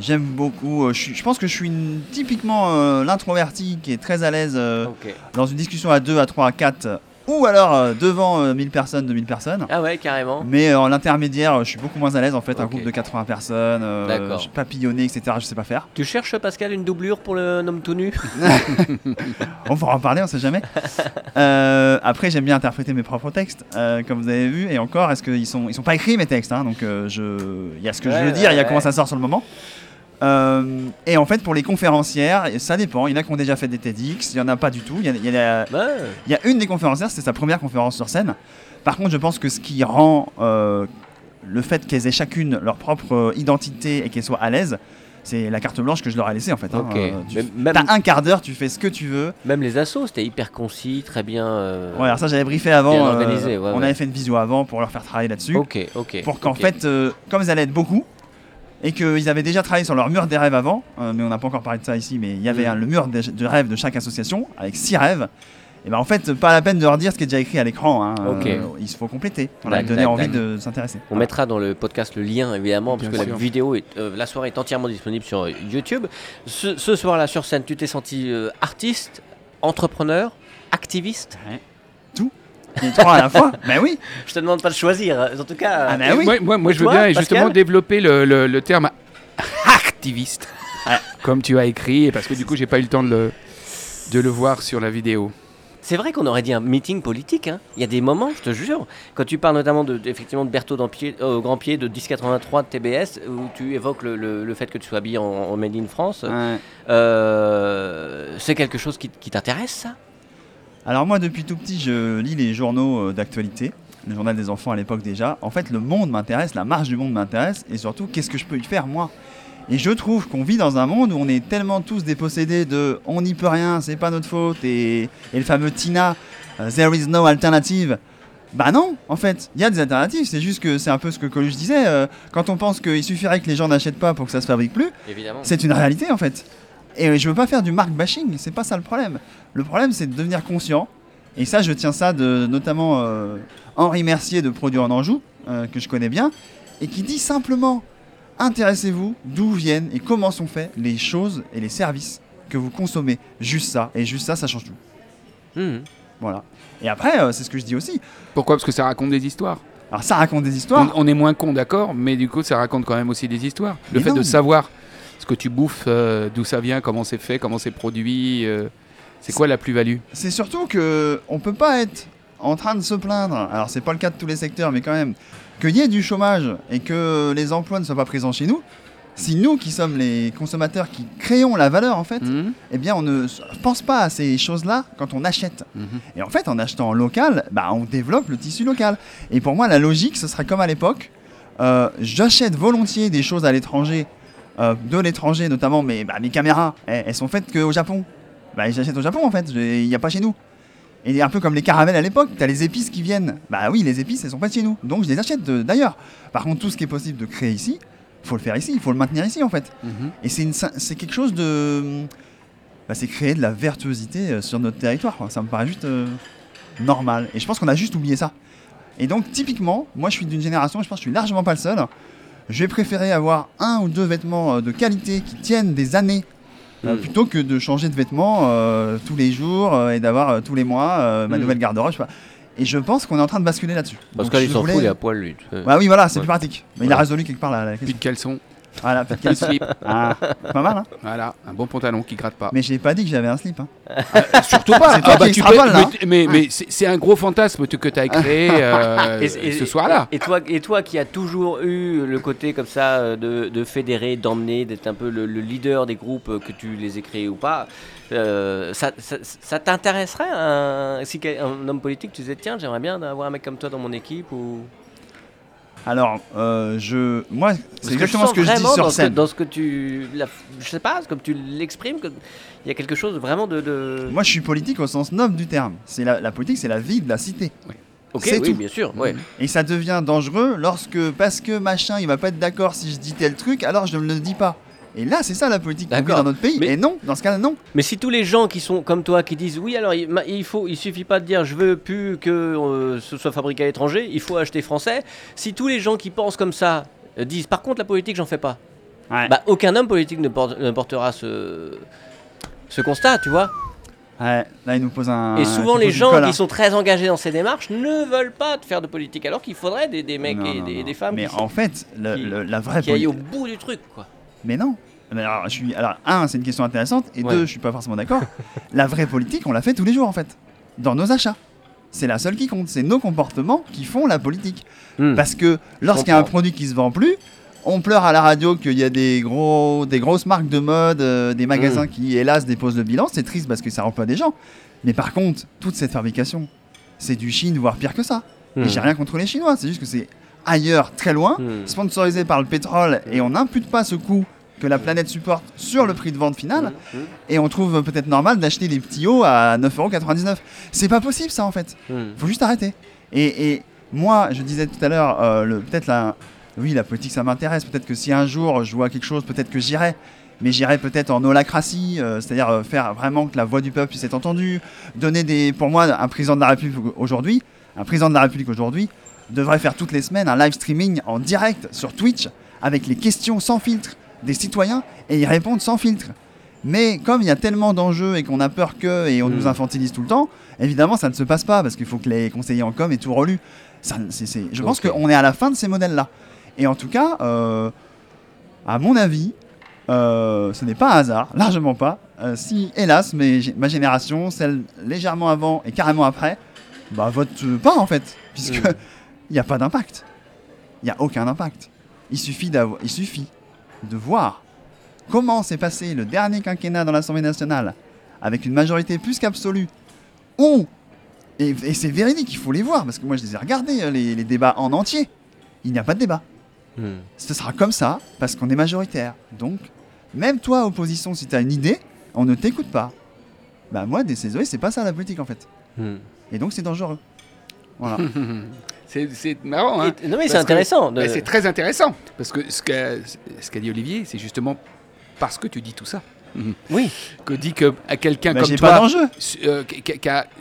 J'aime beaucoup. euh, je, suis- je pense que je suis une- typiquement euh, l'introverti qui est très à l'aise euh, dans une discussion à 2, à 3, à 4, ou alors euh, devant euh, 1000 personnes, 2000 personnes. Ah ouais, carrément. Mais euh, en l'intermédiaire, euh, je suis beaucoup moins à l'aise en fait. Un groupe de 80 personnes, euh, D'accord. je- papillonner, etc. Je sais pas faire. Tu cherches, Pascal, une doublure pour le homme tout nu? On pourra en parler, on sait jamais. Euh, après, j'aime bien interpréter mes propres textes, euh, comme vous avez vu. Et encore, est-ce qu'ils sont, ils sont pas écrits mes textes, hein, donc euh, je, il y a ce que je Ouais, veux dire, il y a comment ça sort sur le moment. Euh, et en fait, pour les conférencières, ça dépend. Il y en a qui ont déjà fait des TEDx, il y en a pas du tout. Il y, a- il y a- Ouais. il y a une des conférencières, c'était sa première conférence sur scène. Par contre, je pense que ce qui rend euh, le fait qu'elles aient chacune leur propre euh, identité et qu'elles soient à l'aise, c'est la carte blanche que je leur ai laissée en fait. hein. Tu même- T'as un quart d'heure, tu fais ce que tu veux. Même les assos, c'était hyper concis, très bien. euh, Ouais, alors ça j'avais briefé avant. Bien organisé, ouais, on ouais. avait fait une visio avant pour leur faire travailler là-dessus. Ok, ok. pour qu'en fait, euh, comme ils allaient être beaucoup, et qu'ils avaient déjà travaillé sur leur mur des rêves avant, euh, mais on n'a pas encore parlé de ça ici, mais il y avait Mm. un- le mur de, de rêves de chaque association, avec six rêves. Et ben en fait, pas la peine de leur dire ce qui est déjà écrit à l'écran. hein. Ok. Euh, il se faut compléter. Voilà, Dac, donner envie de s'intéresser. On mettra dans le podcast le lien évidemment parce Bien que sûr. la vidéo est, euh, la soirée est entièrement disponible sur euh, YouTube. Ce, ce soir-là sur scène, tu t'es senti artiste, entrepreneur, activiste? Les trois à la fois Ben oui Je te demande pas de choisir. hein. En tout cas, Ah ben oui Moi, moi, moi, je veux Toi, bien Pascal justement développer le, le- le terme activiste, Ouais. comme tu as écrit, parce que du coup, j'ai pas eu le temps de le, de le voir sur la vidéo. c'est vrai qu'on aurait dit un meeting politique. hein. Il y a des moments, je te jure, quand tu parles notamment de, effectivement de Berthaud euh, au Grand Pied de 1083 de TBS, où tu évoques le, le- le fait que tu sois habillé en, en Made in France. Ouais. Euh, c'est quelque chose qui, qui t'intéresse, ça? Alors moi, depuis tout petit, je lis les journaux euh, d'actualité, le journal des enfants à l'époque déjà. En fait, le monde m'intéresse, la marche du monde m'intéresse, et surtout, qu'est-ce que je peux y faire moi? Et je trouve qu'on vit dans un monde où on est tellement tous dépossédés de on n'y peut rien, c'est pas notre faute, et, et le fameux Tina, euh, there is no alternative. Bah non, en fait, il y a des alternatives, c'est juste que c'est un peu ce que Coluche disait, euh, quand on pense qu'il suffirait que les gens n'achètent pas pour que ça se fabrique plus, c'est une réalité en fait. Et je veux pas faire du mark bashing, c'est pas ça le problème. Le problème c'est de devenir conscient. Et ça, je tiens ça de notamment euh, Henri Mercier de Produits en Anjou, euh, que je connais bien, et qui dit simplement intéressez-vous d'où viennent et comment sont faits les choses et les services que vous consommez. Juste ça, et juste ça, ça change tout. Mhm. Voilà. Et après, euh, c'est ce que je dis aussi. Pourquoi? Parce que ça raconte des histoires. Alors ça raconte des histoires. On, on est moins con, d'accord, mais du coup, ça raconte quand même aussi des histoires. Le Mais fait non. de savoir ce que tu bouffes, euh, d'où ça vient, comment c'est fait, comment c'est produit, euh, c'est quoi la plus-value? C'est surtout que on peut pas être en train de se plaindre. Alors c'est pas le cas de tous les secteurs, mais quand même qu'il y ait du chômage et que les emplois ne soient pas présents chez nous. Si nous qui sommes les consommateurs qui créons la valeur en fait, Mhm, eh bien on ne pense pas à ces choses-là quand on achète. mhm. Et en fait, en achetant local, bah, on développe le tissu local. Et pour moi, la logique, ce serait comme à l'époque. euh, J'achète volontiers des choses à l'étranger, de l'étranger notamment, mais bah, mes caméras, elles, elles sont faites qu'au Japon. Bah, j'achète au Japon en fait, je- il n'y a pas chez nous. Et un peu comme les caramels à l'époque, t'as les épices qui viennent. Bah oui, les épices, elles sont pas chez nous. Donc je les achète d'ailleurs. Par contre, tout ce qui est possible de créer ici, faut le faire ici, il faut le maintenir ici en fait. Mhm. Et c'est quelque chose de. Bah, c'est créer de la vertuosité euh, sur notre territoire. quoi. Ça me paraît juste euh, normal. Et je pense qu'on a juste oublié ça. Et donc, typiquement, moi je suis d'une génération, je pense que je suis largement pas le seul. Je vais préférer avoir un ou deux vêtements euh, de qualité qui tiennent des années. euh, Mm. plutôt que de changer de vêtements euh, tous les jours euh, et d'avoir euh, tous les mois euh, ma Mm. nouvelle garde-robe. Et je pense qu'on est en train de basculer là-dessus. Parce qu'il s'en voulais- fout, il est à poil, lui. Bah oui, voilà, c'est Ouais. plus pratique. Mais il a résolu quelque part la, la Puis question. de caleçon, Voilà, peut-être le qu'elle- slip, Ah, pas mal, hein. voilà, un bon pantalon qui gratte pas. Mais j'ai pas dit que j'avais un slip. Hein. Surtout pas. Qui tu extrapole, là, mais, mais, mais c'est un gros fantasme que tu as créé euh, Et- et- ce soir-là. Et toi, et toi qui as toujours eu le côté comme ça euh, de, de fédérer, d'emmener, d'être un peu le, le leader des groupes, euh, que tu les aies créés ou pas, euh, ça, ça, ça t'intéresserait si un homme politique, tu disais tiens, j'aimerais bien avoir un mec comme toi dans mon équipe ou... Alors, euh, je, moi, c'est exactement ce que je dis sur dans ce que- scène. dans ce que tu, la- je sais pas, comme tu l'exprimes, il y a quelque chose vraiment de... de... Moi, je suis politique au sens noble du terme. C'est la, la politique, c'est la vie de la cité. ok, c'est oui, tout. bien sûr, ouais. Et ça devient dangereux lorsque, parce que machin, il va pas être d'accord si je dis tel truc, alors je ne le dis pas. Et là, c'est ça la politique qu'on dans notre pays. Mais- Et non, dans ce cas-là, non. Mais si tous les gens qui sont comme toi, qui disent oui, alors il, faut, il suffit pas de dire je veux plus que euh, ce soit fabriqué à l'étranger, il faut acheter français. Si tous les gens qui pensent comme ça euh, disent par contre la politique j'en fais pas, Ouais. bah aucun homme politique ne, porte- ne portera ce, ce constat, tu vois. Ouais, là, il nous pose un. Et souvent les gens qui sont très engagés dans ces démarches ne veulent pas de faire de politique, alors qu'il faudrait des, des mecs Non, et non, des, non. des femmes Mais qui, en fait, le- qui- le- la vraie qui aillent au bout du truc, quoi. Mais non. Mais Alors, je suis... alors, un, c'est une question intéressante, et Ouais. deux, je suis pas forcément d'accord. la vraie politique, on la fait tous les jours en fait, dans nos achats. C'est la seule qui compte, c'est nos comportements qui font la politique. Hmm. Parce que lorsqu'il y a un produit qui se vend plus, on pleure à la radio qu'il y a des, gros, des grosses marques de mode, euh, des magasins Hmm. qui, hélas, déposent le bilan. C'est triste parce que ça emploie des gens. Mais par contre, toute cette fabrication, c'est du Chine, voire pire que ça. Hmm. Et j'ai rien contre les Chinois, c'est juste que c'est ailleurs, très loin, Hmm. sponsorisé par le pétrole, et on n'impute pas ce coût que la planète supporte sur le prix de vente final, Hmm. et on trouve peut-être normal d'acheter des petits hauts à 9,99€. C'est pas possible ça en fait. Hmm. Faut juste arrêter. Et, et moi, je disais tout à l'heure, euh, peut-être la, oui, la politique ça m'intéresse. Peut-être que si un jour je vois quelque chose, peut-être que j'irai. Mais j'irai peut-être en holacratie, euh, c'est-à-dire euh, faire vraiment que la voix du peuple puisse être entendue. Donner des, pour moi, un président de la République aujourd'hui, un président de la République aujourd'hui devrait faire toutes les semaines un live streaming en direct sur Twitch avec les questions sans filtre des citoyens et y répondre sans filtre. Mais comme il y a tellement d'enjeux et qu'on a peur que et on Mm. nous infantilise tout le temps, évidemment ça ne se passe pas parce qu'il faut que les conseillers en com aient tout relu. Ça, je pense Ok. qu'on est à la fin de ces modèles-là. Et en tout cas, euh, à mon avis, euh, ce n'est pas un hasard, largement pas. Euh, si, hélas, mais ma génération, celle légèrement avant et carrément après, bah vote pas en fait, puisque Mm. Il n'y a pas d'impact. Il n'y a aucun impact. Il suffit, d'avoir- il suffit de voir comment s'est passé le dernier quinquennat dans l'Assemblée nationale, avec une majorité plus qu'absolue, où, et, et c'est véridique, il faut les voir, parce que moi je les ai regardés, euh, les, les débats en entier, il n'y a pas de débat. Hmm. Ce sera comme ça parce qu'on est majoritaire. Donc, même toi, opposition, si tu as une idée, on ne t'écoute pas. Bah moi, désolé, c'est pas ça la politique en fait. Hmm. Et donc c'est dangereux. Voilà. C'est marrant, hein Et- non mais c'est intéressant. de- Bah, c'est très intéressant. Parce que ce qu'a dit Olivier, c'est justement parce que tu dis tout ça. Oui. Que dit que à quelqu'un Bah, comme toi. pas d'enjeu. euh,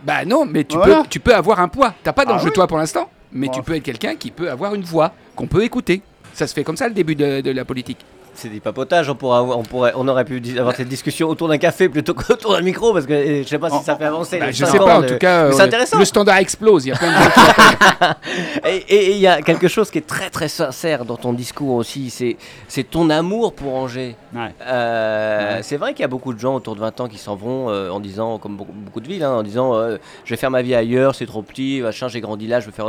bah non, mais tu, Voilà. peux, tu peux avoir un poids. T'as pas Ah d'enjeu oui. toi pour l'instant, mais Bon. tu peux être quelqu'un qui peut avoir une voix, qu'on peut écouter. Ça se fait comme ça le début de, de la politique. C'est des papotages, on, pourra, on, pourrait, on aurait pu avoir cette discussion autour d'un café plutôt qu'autour d'un micro, parce que euh, je sais pas si Oh, ça fait avancer. Bah, les je sais pas, en de- tout cas, Mais euh, intéressant. le standard explose. Il y a plein de Et il y a quelque chose qui est très très sincère dans ton discours aussi, c'est ton amour pour Angers. Ouais. Euh, Ouais. C'est vrai qu'il y a beaucoup de gens autour de 20 ans qui s'en vont euh, en disant, comme beaucoup, beaucoup de villes, hein, en disant euh, je vais faire ma vie ailleurs, c'est trop petit, machin, j'ai grandi là, je veux faire.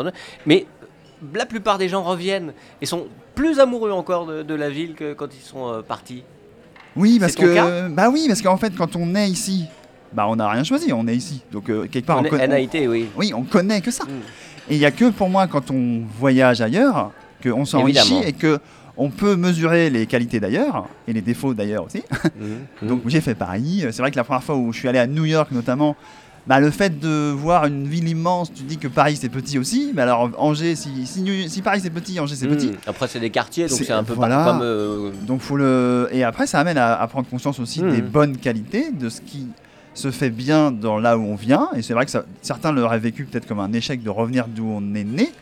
Mais la plupart des gens reviennent et sont plus amoureux encore de, de la ville que quand ils sont euh, partis. Oui, parce que bah oui, parce qu'en fait, quand on est ici, bah on n'a rien choisi, on est ici. Donc euh, quelque part, On on, est- oui. oui, on connaît que ça. Mm. Et il y a que pour moi quand on voyage ailleurs qu'on s'enrichit et que on peut mesurer les qualités d'ailleurs et les défauts d'ailleurs aussi. Mhm. Donc j'ai fait Paris. C'est vrai que la première fois où je suis allé à New York notamment, bah, le fait de voir une ville immense, tu dis que Paris c'est petit aussi. Mais alors Angers, si, si, New- si Paris c'est petit, Angers c'est petit. Mhm. Après, c'est des quartiers, donc C'est- un peu pas- voilà. comme. euh, Donc faut le et après ça amène à, à prendre conscience aussi Mhm. des bonnes qualités, de ce qui se fait bien dans là où on vient. Et c'est vrai que ça- certains l'auraient vécu peut-être comme un échec de revenir d'où on est né.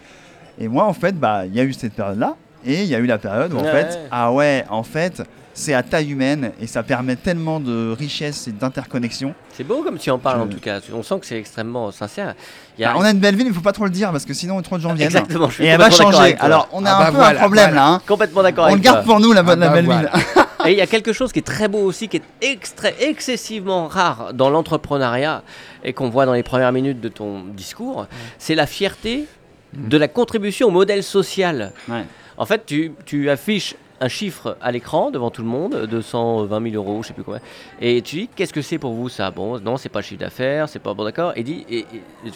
Et moi en fait, bah il y a eu cette période là et il y a eu la période où en Ouais. fait ah ouais en fait c'est à taille humaine et ça permet tellement de richesse et d'interconnexion. C'est beau comme tu en parles Je- en tout cas. On sent que c'est extrêmement sincère. Il y a- Bah, on a une belle ville, il faut pas trop le dire parce que sinon trop de gens viennent. Exactement, je suis Et elle va changer. Alors on a Ah un bah peu voilà, un problème voilà. là. hein. Complètement d'accord On le garde toi. pour nous la, bonne Ah la bah belle voilà. ville. Et il y a quelque chose qui est très beau aussi, qui est extrait, excessivement rare dans l'entrepreneuriat et qu'on voit dans les premières minutes de ton discours, c'est la fierté de la contribution au modèle social. Ouais. En fait, tu, tu affiches un chiffre à l'écran devant tout le monde, 220 000 euros, je sais plus combien, et tu dis qu'est-ce que c'est pour vous ça? Bon, non, c'est pas le chiffre d'affaires, c'est pas bon, d'accord. Et dit, et,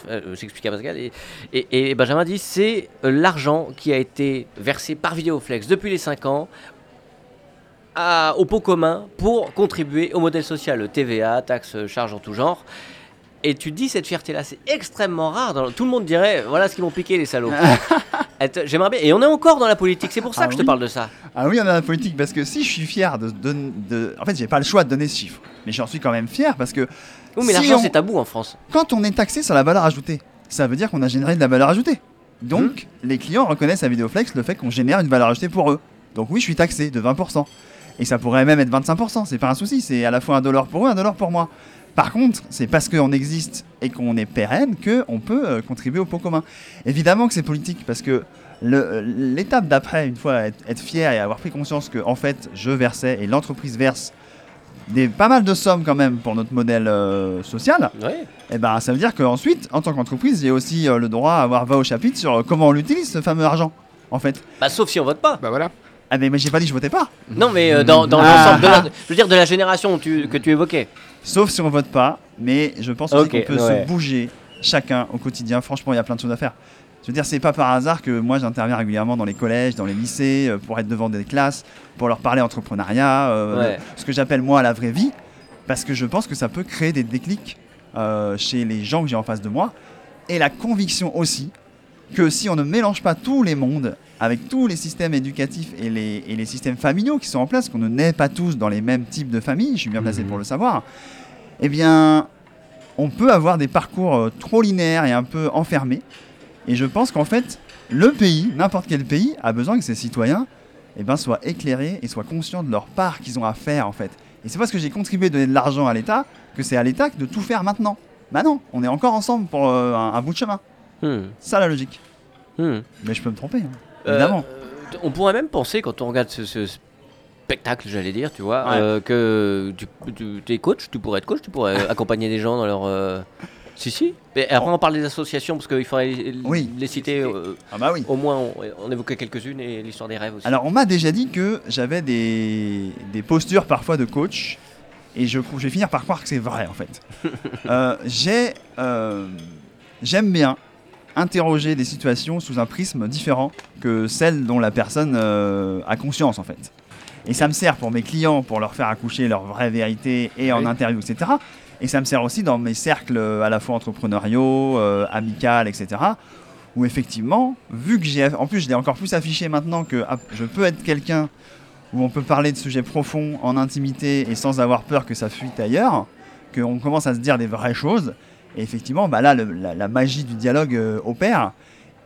euh, j'explique à Pascal, et, et- Benjamin dit c'est euh, l'argent qui a été versé par Vidéoflex depuis les 5 ans au pot commun pour contribuer au modèle social, TVA, taxes, charges en tout genre. Et tu dis cette fierté-là, c'est extrêmement rare. dans- Tout le monde dirait, voilà ce qu'ils m'ont piqué les salauds. J'aimerais bien. Et on est encore dans la politique, c'est pour ça Ah que je te parle de ça. Ah oui, on a la politique parce que si je suis fier de, de, de- en fait, j'ai pas le choix de donner ce chiffre, mais j'en suis quand même fier parce que Oui, mais Si l'argent on- c'est tabou en France. quand on est taxé sur la valeur ajoutée, ça veut dire qu'on a généré de la valeur ajoutée. Donc, les clients reconnaissent à Vidéoflex le fait qu'on génère une valeur ajoutée pour eux. Donc oui, je suis taxé de 20%. Et ça pourrait même être 25%, c'est pas un souci, c'est à la fois un dollar pour eux, un dollar pour moi. Par contre, c'est parce qu'on existe et qu'on est pérenne qu'on peut euh, contribuer au pot commun. Évidemment que c'est politique, parce que le- l'étape d'après, une fois être, être fier et avoir pris conscience que en fait je versais et l'entreprise verse des, pas mal de sommes quand même pour notre modèle euh, social, Ouais. et ben ça veut dire qu'ensuite, en tant qu'entreprise, j'ai aussi euh, le droit à avoir voix au chapitre sur euh, comment on l'utilise ce fameux argent. En fait, Bah, sauf si on vote pas. Bah voilà. ah mais, mais j'ai pas dit que je votais pas. Non, mais euh, dans, dans Ah. l'ensemble de la, je veux dire de la génération tu- que tu évoquais. Sauf si on vote pas, mais je pense aussi qu'on peut ouais. se bouger chacun au quotidien. Franchement, il y a plein de choses à faire. Je veux dire, c'est pas par hasard que moi j'interviens régulièrement dans les collèges, dans les lycées, euh, pour être devant des classes, pour leur parler entrepreneuriat, euh, Ouais. ce que j'appelle moi la vraie vie, parce que je pense que ça peut créer des déclics euh, chez les gens que j'ai en face de moi, et la conviction aussi que si on ne mélange pas tous les mondes avec tous les systèmes éducatifs et les, et les systèmes familiaux qui sont en place, qu'on ne naît pas tous dans les mêmes types de familles, je suis bien placé Mhm. pour le savoir, eh bien, on peut avoir des parcours euh, trop linéaires et un peu enfermés. Et je pense qu'en fait, le pays, n'importe quel pays, a besoin que ses citoyens eh ben, soient éclairés et soient conscients de leur part qu'ils ont à faire, en fait. Et c'est parce que j'ai contribué à donner de l'argent à l'État que c'est à l'État de tout faire maintenant. Bah non, on est encore ensemble pour euh, un, un bout de chemin. Hmm. Ça la logique. Hmm. Mais je peux me tromper, hein, Euh, évidemment. euh, on pourrait même penser, quand on regarde ce, ce spectacle, j'allais dire, tu vois, Ouais. euh, que tu, tu es coach, tu pourrais être coach, tu pourrais accompagner des gens dans leur. euh, Si, si. Mais après, on parle des associations parce qu'il faudrait les, Oui. les citer. euh, Ah bah oui. au moins, on, on évoquait quelques-unes et l'histoire des rêves aussi. Alors, on m'a déjà dit que j'avais des, des postures parfois de coach, et je, je vais finir par croire que c'est vrai en fait. Euh, j'ai, euh, j'aime bien interroger des situations sous un prisme différent que celle dont la personne euh, a conscience en fait. Et ça me sert pour mes clients, pour leur faire accoucher leur vraie vérité et en Oui. interview, etc. Et ça me sert aussi dans mes cercles euh, à la fois entrepreneuriaux, euh, amicales, etc. Où effectivement, vu que j'ai, en plus je l'ai encore plus affiché maintenant que ah, je peux être quelqu'un où on peut parler de sujets profonds en intimité et sans avoir peur que ça fuite ailleurs, qu'on commence à se dire des vraies choses. Et effectivement, bah là, le- la, la magie du dialogue euh, opère.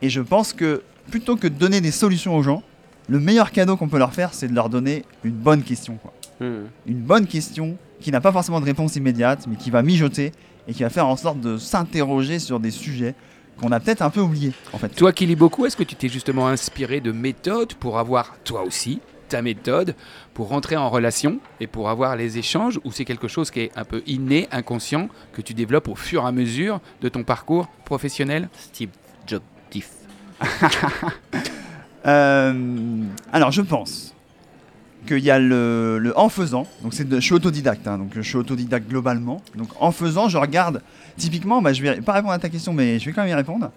Et je pense que plutôt que de donner des solutions aux gens, le meilleur cadeau qu'on peut leur faire, c'est de leur donner une bonne question. quoi. Hmm. Une bonne question qui n'a pas forcément de réponse immédiate, mais qui va mijoter et qui va faire en sorte de s'interroger sur des sujets qu'on a peut-être un peu oubliés, en fait. Toi qui lis beaucoup, est-ce que tu t'es justement inspiré de méthodes pour avoir, toi aussi, ta méthode pour rentrer en relation et pour avoir les échanges ou c'est quelque chose qui est un peu inné, inconscient, que tu développes au fur et à mesure de ton parcours professionnel? Steve Jobs. Euh, alors, je pense qu'il y a le, le en faisant. Donc, c'est je suis autodidacte. hein, donc, je suis autodidacte globalement. Donc, en faisant, je regarde. Typiquement, bah, je vais pas répondre à ta question, mais je vais quand même y répondre.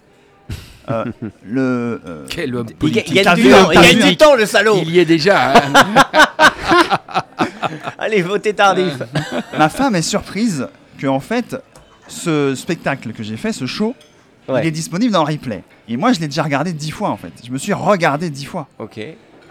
Euh, le, euh, Quel homme politique il gagne T'as du vu, temps, il du le salaud. Il y est déjà. hein. Allez, votez tardif. ma femme est surprise que en fait, ce spectacle que j'ai fait, ce show, Ouais. il est disponible dans le replay. Et moi, je l'ai déjà regardé dix fois en fait. Je me suis regardé dix fois. Ok.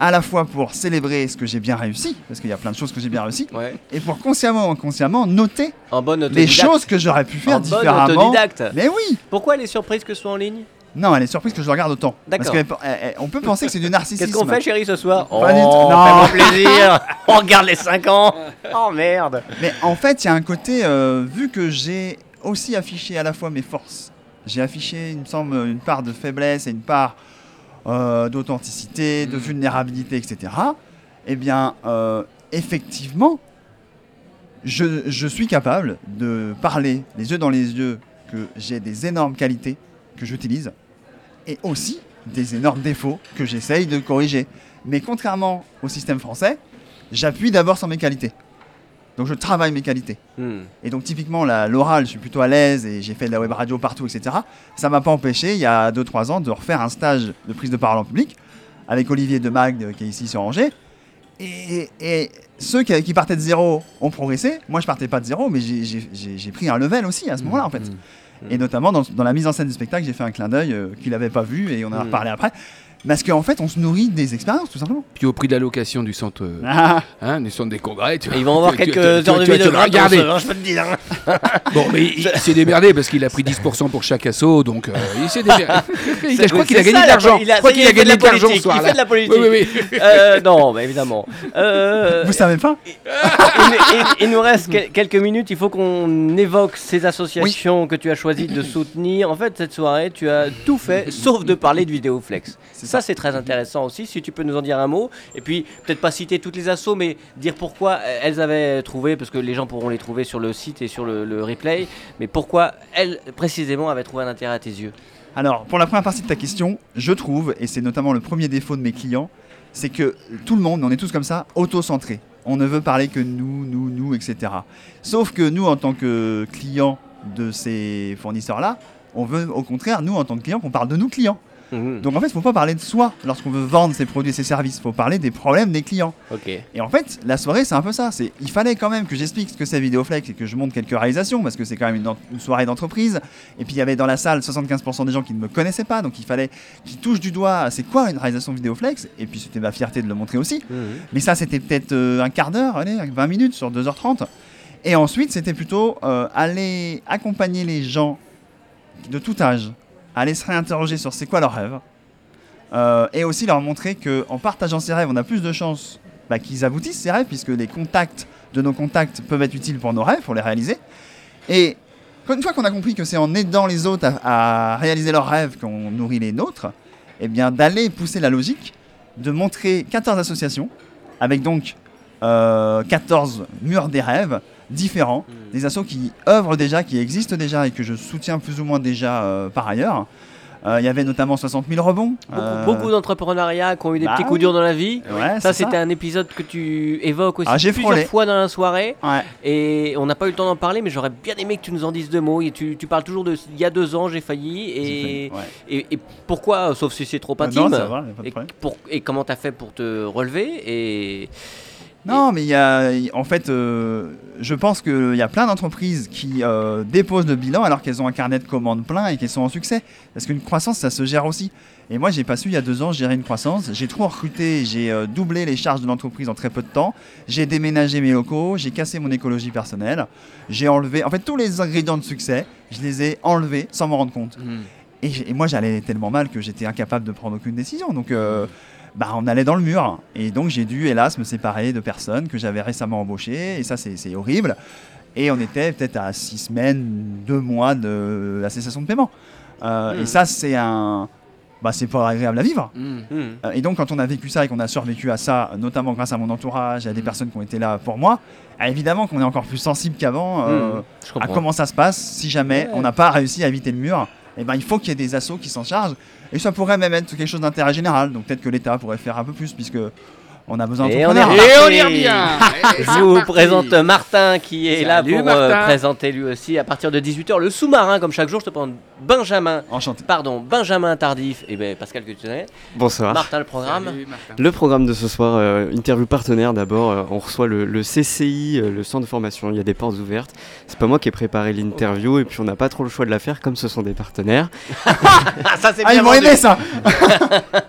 À la fois pour célébrer ce que j'ai bien réussi, parce qu'il y a plein de choses que j'ai bien réussi, Ouais. et pour consciemment ou inconsciemment noter En bonne les choses que j'aurais pu faire en bonne différemment. autodidacte. Mais oui Pourquoi elle est surprise que ce soit en ligne? Non, elle est surprise que je regarde autant. D'accord. Parce qu'on peut penser que c'est du narcissisme. Qu'est-ce qu'on fait, chérie, ce soir. Oh, Non. plaisir. On regarde les 5 ans. Oh merde. Mais en fait, il y a un côté, euh, vu que j'ai aussi affiché à la fois mes forces, j'ai affiché, il me semble, une part de faiblesse et une part euh, d'authenticité, de Mm. vulnérabilité, etc. Eh bien, euh, effectivement, je, je suis capable de parler les yeux dans les yeux que j'ai des énormes qualités que j'utilise et aussi des énormes défauts que j'essaye de corriger. Mais contrairement au système français, j'appuie d'abord sur mes qualités. Donc je travaille mes qualités. Hmm. Et donc typiquement l'oral, je suis plutôt à l'aise et j'ai fait de la web radio partout, etc. Ça m'a pas empêché, il y a 2-3 ans, de refaire un stage de prise de parole en public avec Olivier de Magde euh, qui est ici sur Angers. Et, et ceux qui, qui partaient de zéro ont progressé. Moi, je partais pas de zéro, mais j'ai- pris un level aussi à ce moment-là, en fait. Et notamment dans, dans la mise en scène du spectacle, j'ai fait un clin d'œil euh, qu'il n'avait pas vu et on en a Mm. reparlé après. Parce qu'en fait, on se nourrit des expériences, tout simplement. Puis au prix de la location du centre, euh, Ah, hein, du centre des congrès, tu Et ils vont avoir quelques heures de vidéo tu vas regarder. gratos, hein, je peux te dire. Bon, mais il, il s'est démerdé parce qu'il a pris 10% pour chaque assaut, donc euh, il s'est démerdé. Il je crois qu'il a gagné de la l'argent. po- il a- Je crois qu'il a gagné la de l'argent ce politique, Il soir-là. fait de la politique. Oui, oui, oui. Euh, non, bah évidemment. Euh, Vous savez pas il, nous reste quel- quelques minutes. Il faut qu'on évoque ces associations que tu as choisi de soutenir. En fait, cette soirée, tu as tout fait sauf de parler de Vidéoflex. Ça, c'est très intéressant aussi. Si tu peux nous en dire un mot. Et puis, peut-être pas citer toutes les assos, mais dire pourquoi elles avaient trouvé, parce que les gens pourront les trouver sur le site et sur le, le replay, mais pourquoi elles, précisément, avaient trouvé un intérêt à tes yeux? Alors, pour la première partie de ta question, je trouve, et c'est notamment le premier défaut de mes clients, c'est que tout le monde, on est tous comme ça, auto-centré. On ne veut parler que nous, nous, nous, etc. Sauf que nous, en tant que clients de ces fournisseurs-là, on veut au contraire, nous, en tant que clients, qu'on parle de nous clients. Mhm. Donc en fait, il ne faut pas parler de soi lorsqu'on veut vendre ses produits et ses services. Il faut parler des problèmes des clients. Et en fait, la soirée, c'est un peu ça. C'est, il fallait quand même que j'explique ce que c'est Vidéoflex et que je montre quelques réalisations parce que c'est quand même une, soirée d'entreprise. Et puis il y avait dans la salle 75% des gens qui ne me connaissaient pas, donc il fallait qu'ils touchent du doigt c'est quoi une réalisation Vidéoflex? Et puis c'était ma fierté de le montrer aussi. Mhm. Mais ça, c'était peut-être euh, un quart d'heure, allez, 20 minutes sur 2h30. Et ensuite, c'était plutôt euh, aller accompagner les gens de tout âge, aller se réinterroger sur c'est quoi leur rêve. Euh, et aussi leur montrer qu'en partageant ses rêves, on a plus de chances bah, qu'ils aboutissent ces rêves, puisque les contacts de nos contacts peuvent être utiles pour nos rêves, pour les réaliser. Et une fois qu'on a compris que c'est en aidant les autres à, à réaliser leurs rêves qu'on nourrit les nôtres, eh bien d'aller pousser la logique, de montrer 14 associations, avec donc euh, 14 murs des rêves différents, des assos qui œuvrent déjà, qui existent déjà et que je soutiens plus ou moins déjà euh, par ailleurs, Euh, Il y avait notamment 60 000 rebonds. Beaucoup, Euh, beaucoup d'entrepreneuriat qui ont eu des bah petits coups durs dans la vie. Ouais, Ça, c'était un épisode que tu évoques aussi Ah, plusieurs frôlé. fois dans la soirée. Ouais. Et on n'a pas eu le temps d'en parler, mais j'aurais bien aimé que tu nous en dises deux mots. Et tu, tu parles toujours de il y a deux ans, j'ai failli. Et, ouais. et, et pourquoi, sauf si c'est trop intime Non, va, et, problème. pour- et comment t'as fait pour te relever et Non, mais il y a, en fait, euh, je pense qu'il y a plein d'entreprises qui euh, déposent le bilan alors qu'elles ont un carnet de commandes plein et qu'elles sont en succès. Parce qu'une croissance, ça se gère aussi. Et moi, j'ai pas su il y a deux ans gérer une croissance. J'ai trop recruté, j'ai euh, doublé les charges de l'entreprise en très peu de temps. J'ai déménagé mes locaux, j'ai cassé mon écologie personnelle. J'ai enlevé, en fait, tous les ingrédients de succès, je les ai enlevés sans m'en rendre compte. Hmm. Et, moi, j'allais tellement mal que j'étais incapable de prendre aucune décision. Donc, bah, on allait dans le mur. Et donc, j'ai dû, hélas, me séparer de personnes que j'avais récemment embauchées. Et ça, c'est horrible. Et on était peut-être à six semaines, deux mois de la cessation de paiement. Euh. Et ça, c'est un. Bah, c'est pas agréable à vivre. Hmm. Hmm. Euh, Et donc, quand on a vécu ça et qu'on a survécu à ça, notamment grâce à mon entourage et à des personnes qui ont été là pour moi, ah, évidemment qu'on est encore plus sensible qu'avant. euh, Hmm. À comment ça se passe si jamais Ouais. on n'a pas réussi à éviter le mur. Et ben, il faut qu'il y ait des assos qui s'en chargent. Et ça pourrait même être quelque chose d'intérêt général. Donc peut-être que l'État pourrait faire un peu plus puisque on a besoin d'entrepreneurs. Et on y revient Je vous présente Martin qui est là pour euh, présenter lui aussi à partir de 18h le sous-marin comme chaque jour. Je te prends Benjamin, Enchanté. pardon, Benjamin Tardif et ben Pascal que tu connais. Bonsoir. Martin le programme. Salut, Martin. Le programme de ce soir, euh, interview partenaire d'abord, euh, on reçoit le, le CCI, euh, le centre de formation, il y a des portes ouvertes. C'est pas moi qui ai préparé l'interview et puis on n'a pas trop le choix de la faire comme ce sont des partenaires. Ah ça c'est Ah, bien ils m'ont aimé ça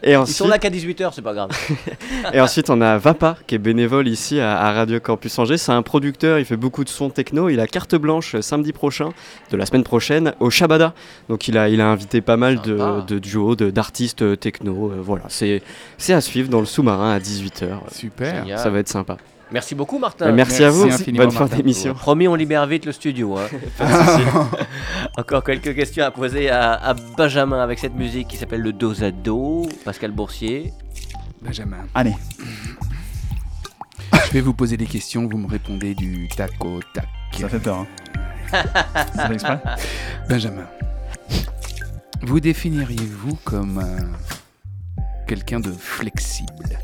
Et Ils ensuite, sont là qu'à 18h, c'est pas grave. et ensuite on a Vapa qui est bénévole ici à, à Radio Campus Angers. C'est un producteur, il fait beaucoup de sons techno. Il a carte blanche samedi prochain, de la semaine prochaine, au Shabada. Donc il a, il a invité pas mal de, de duos, de- d'artistes euh, techno. euh, voilà, c'est c'est à suivre dans le sous-marin à 18h. Super. Génial. Ça va être sympa. Merci beaucoup Martin. Euh, merci, à vous, bonne fin d'émission. Promis, on libère vite le studio. hein. Encore quelques questions à poser à, à Benjamin avec cette musique qui s'appelle le dos à dos. Pascal Boursier. Benjamin. Allez, Je vais vous poser des questions, vous me répondez du tac au tac. ça fait peur. Hein. C'est fait exprès Benjamin, vous définiriez-vous comme euh, quelqu'un de flexible?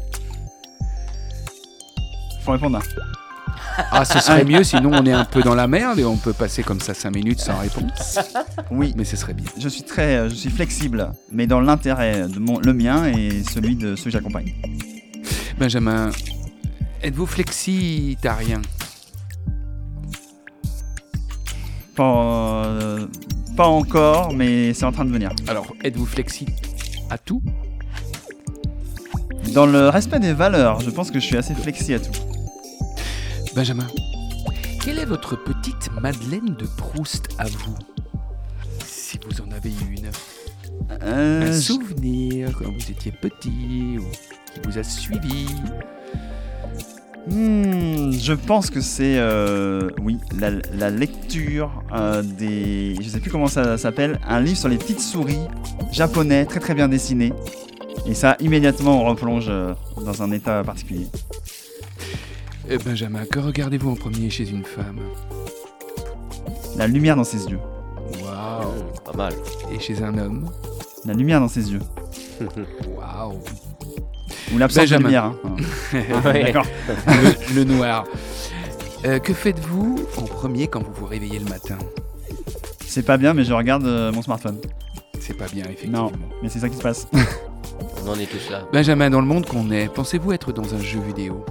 Faut répondre. Ah, ce serait mieux, sinon on est un peu dans la merde et on peut passer comme ça 5 minutes sans réponse. Oui, Mais ce serait bien. je suis très, euh, je suis flexible, mais dans l'intérêt de mon, le mien et celui de ceux que j'accompagne. Benjamin, êtes-vous flexitarien? Pas, euh, pas encore, mais c'est en train de venir. Alors, êtes-vous flexi à tout? Dans le respect des valeurs, je pense que je suis assez flexi à tout. Benjamin, quelle est votre petite Madeleine de Proust à vous? Si vous en avez une. Euh, Un souvenir quand vous étiez petit ou qui vous a suivi. Hmm, je pense que c'est euh, oui la, la lecture euh, des je sais plus comment ça s'appelle un livre sur les petites souris japonais très très bien dessiné. Et ça immédiatement on replonge euh, dans un état particulier. Eh, Benjamin, que regardez-vous en premier chez une femme? La lumière dans ses yeux, Waouh. Pas mal. Et chez un homme? La lumière dans ses yeux. Waouh ou l'absence de Benjamin. lumière. hein. Ouais. D'accord. le, le noir. Euh, que faites-vous en premier quand vous vous réveillez le matin? C'est pas bien mais je regarde euh, mon smartphone. C'est pas bien, effectivement. Non, mais c'est ça qui se passe. On en est tous là. Benjamin, dans le monde qu'on est, pensez-vous être dans un jeu vidéo?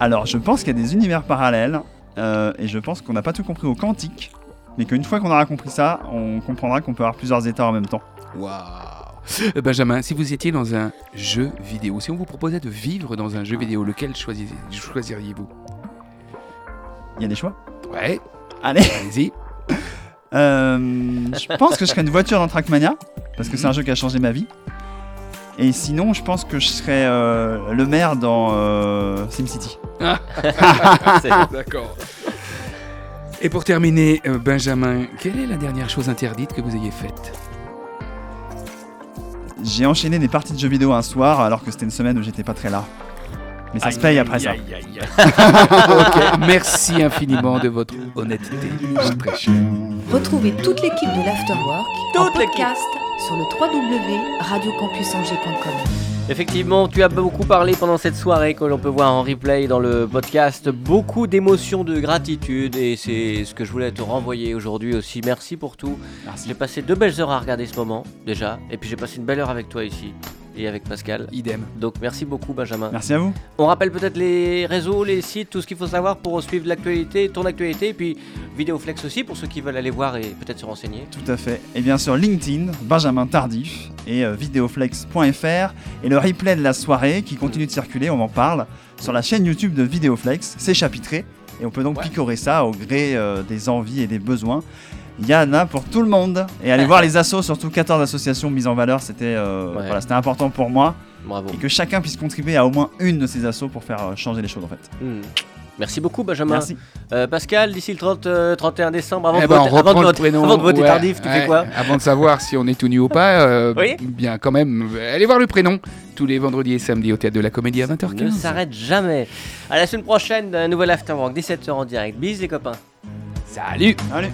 Alors je pense qu'il y a des univers parallèles euh, et je pense qu'on n'a pas tout compris au quantique. Mais qu'une fois qu'on aura compris ça, on comprendra qu'on peut avoir plusieurs états en même temps. Waouh Benjamin, si vous étiez dans un jeu vidéo, si on vous proposait de vivre dans un jeu vidéo, lequel choisi- choisiriez-vous? Il y a des choix? Ouais, Allez allez-y. Euh, je pense que je serais une voiture dans Trackmania, parce que c'est un jeu qui a changé ma vie. Et sinon, je pense que je serais euh, le maire dans euh, SimCity. D'accord. Et pour terminer, euh, Benjamin, quelle est la dernière chose interdite que vous ayez faite? J'ai enchaîné des parties de jeux vidéo un soir, alors que c'était une semaine où j'étais pas très là. Mais ça se paye après ça. Ok, merci infiniment de votre honnêteté. C'est très cher. Retrouvez toute l'équipe de l'Afterwork En podcast sur le www.radiocampusangers.com. Effectivement, tu as beaucoup parlé pendant cette soirée que l'on peut voir en replay dans le podcast. Beaucoup d'émotions, de gratitude et c'est ce que je voulais te renvoyer aujourd'hui aussi. Merci pour tout. Merci. J'ai passé deux belles heures à regarder ce moment déjà et puis j'ai passé une belle heure avec toi ici et avec Pascal. Idem. Donc merci beaucoup Benjamin. Merci à vous. On rappelle peut-être les réseaux, les sites, tout ce qu'il faut savoir pour suivre l'actualité, ton actualité et puis Vidéoflex aussi pour ceux qui veulent aller voir et peut-être se renseigner. Tout à fait. Et bien sur LinkedIn, Benjamin Tardif et euh, videoflex.fr et le replay de la soirée qui continue de circuler, on en parle, sur la chaîne YouTube de Videoflex, c'est chapitré et on peut donc Ouais. picorer ça au gré euh, des envies et des besoins. Il y en a pour tout le monde. Et allez voir les assos, surtout 14 associations mises en valeur, c'était euh, Ouais. voilà, c'était important pour moi. Bravo. Et que chacun puisse contribuer à au moins une de ces assos pour faire euh, changer les choses en fait. Hmm. Merci beaucoup Benjamin. Merci. Euh, Pascal, d'ici le 30, euh, 31 décembre, avant, Eh de, ben, voter, avant, de, prénom. avant de voter Ouais, tardif, tu fais ouais. quoi Avant de savoir si on est tout nu ou pas, euh, Oui. bien quand même, allez voir le prénom tous les vendredis et samedis au théâtre de la Comédie à Ne 20h15. s'arrête jamais. À la semaine prochaine, un nouvel Afterwork, 17h en direct. Bis les copains. Salut Allez.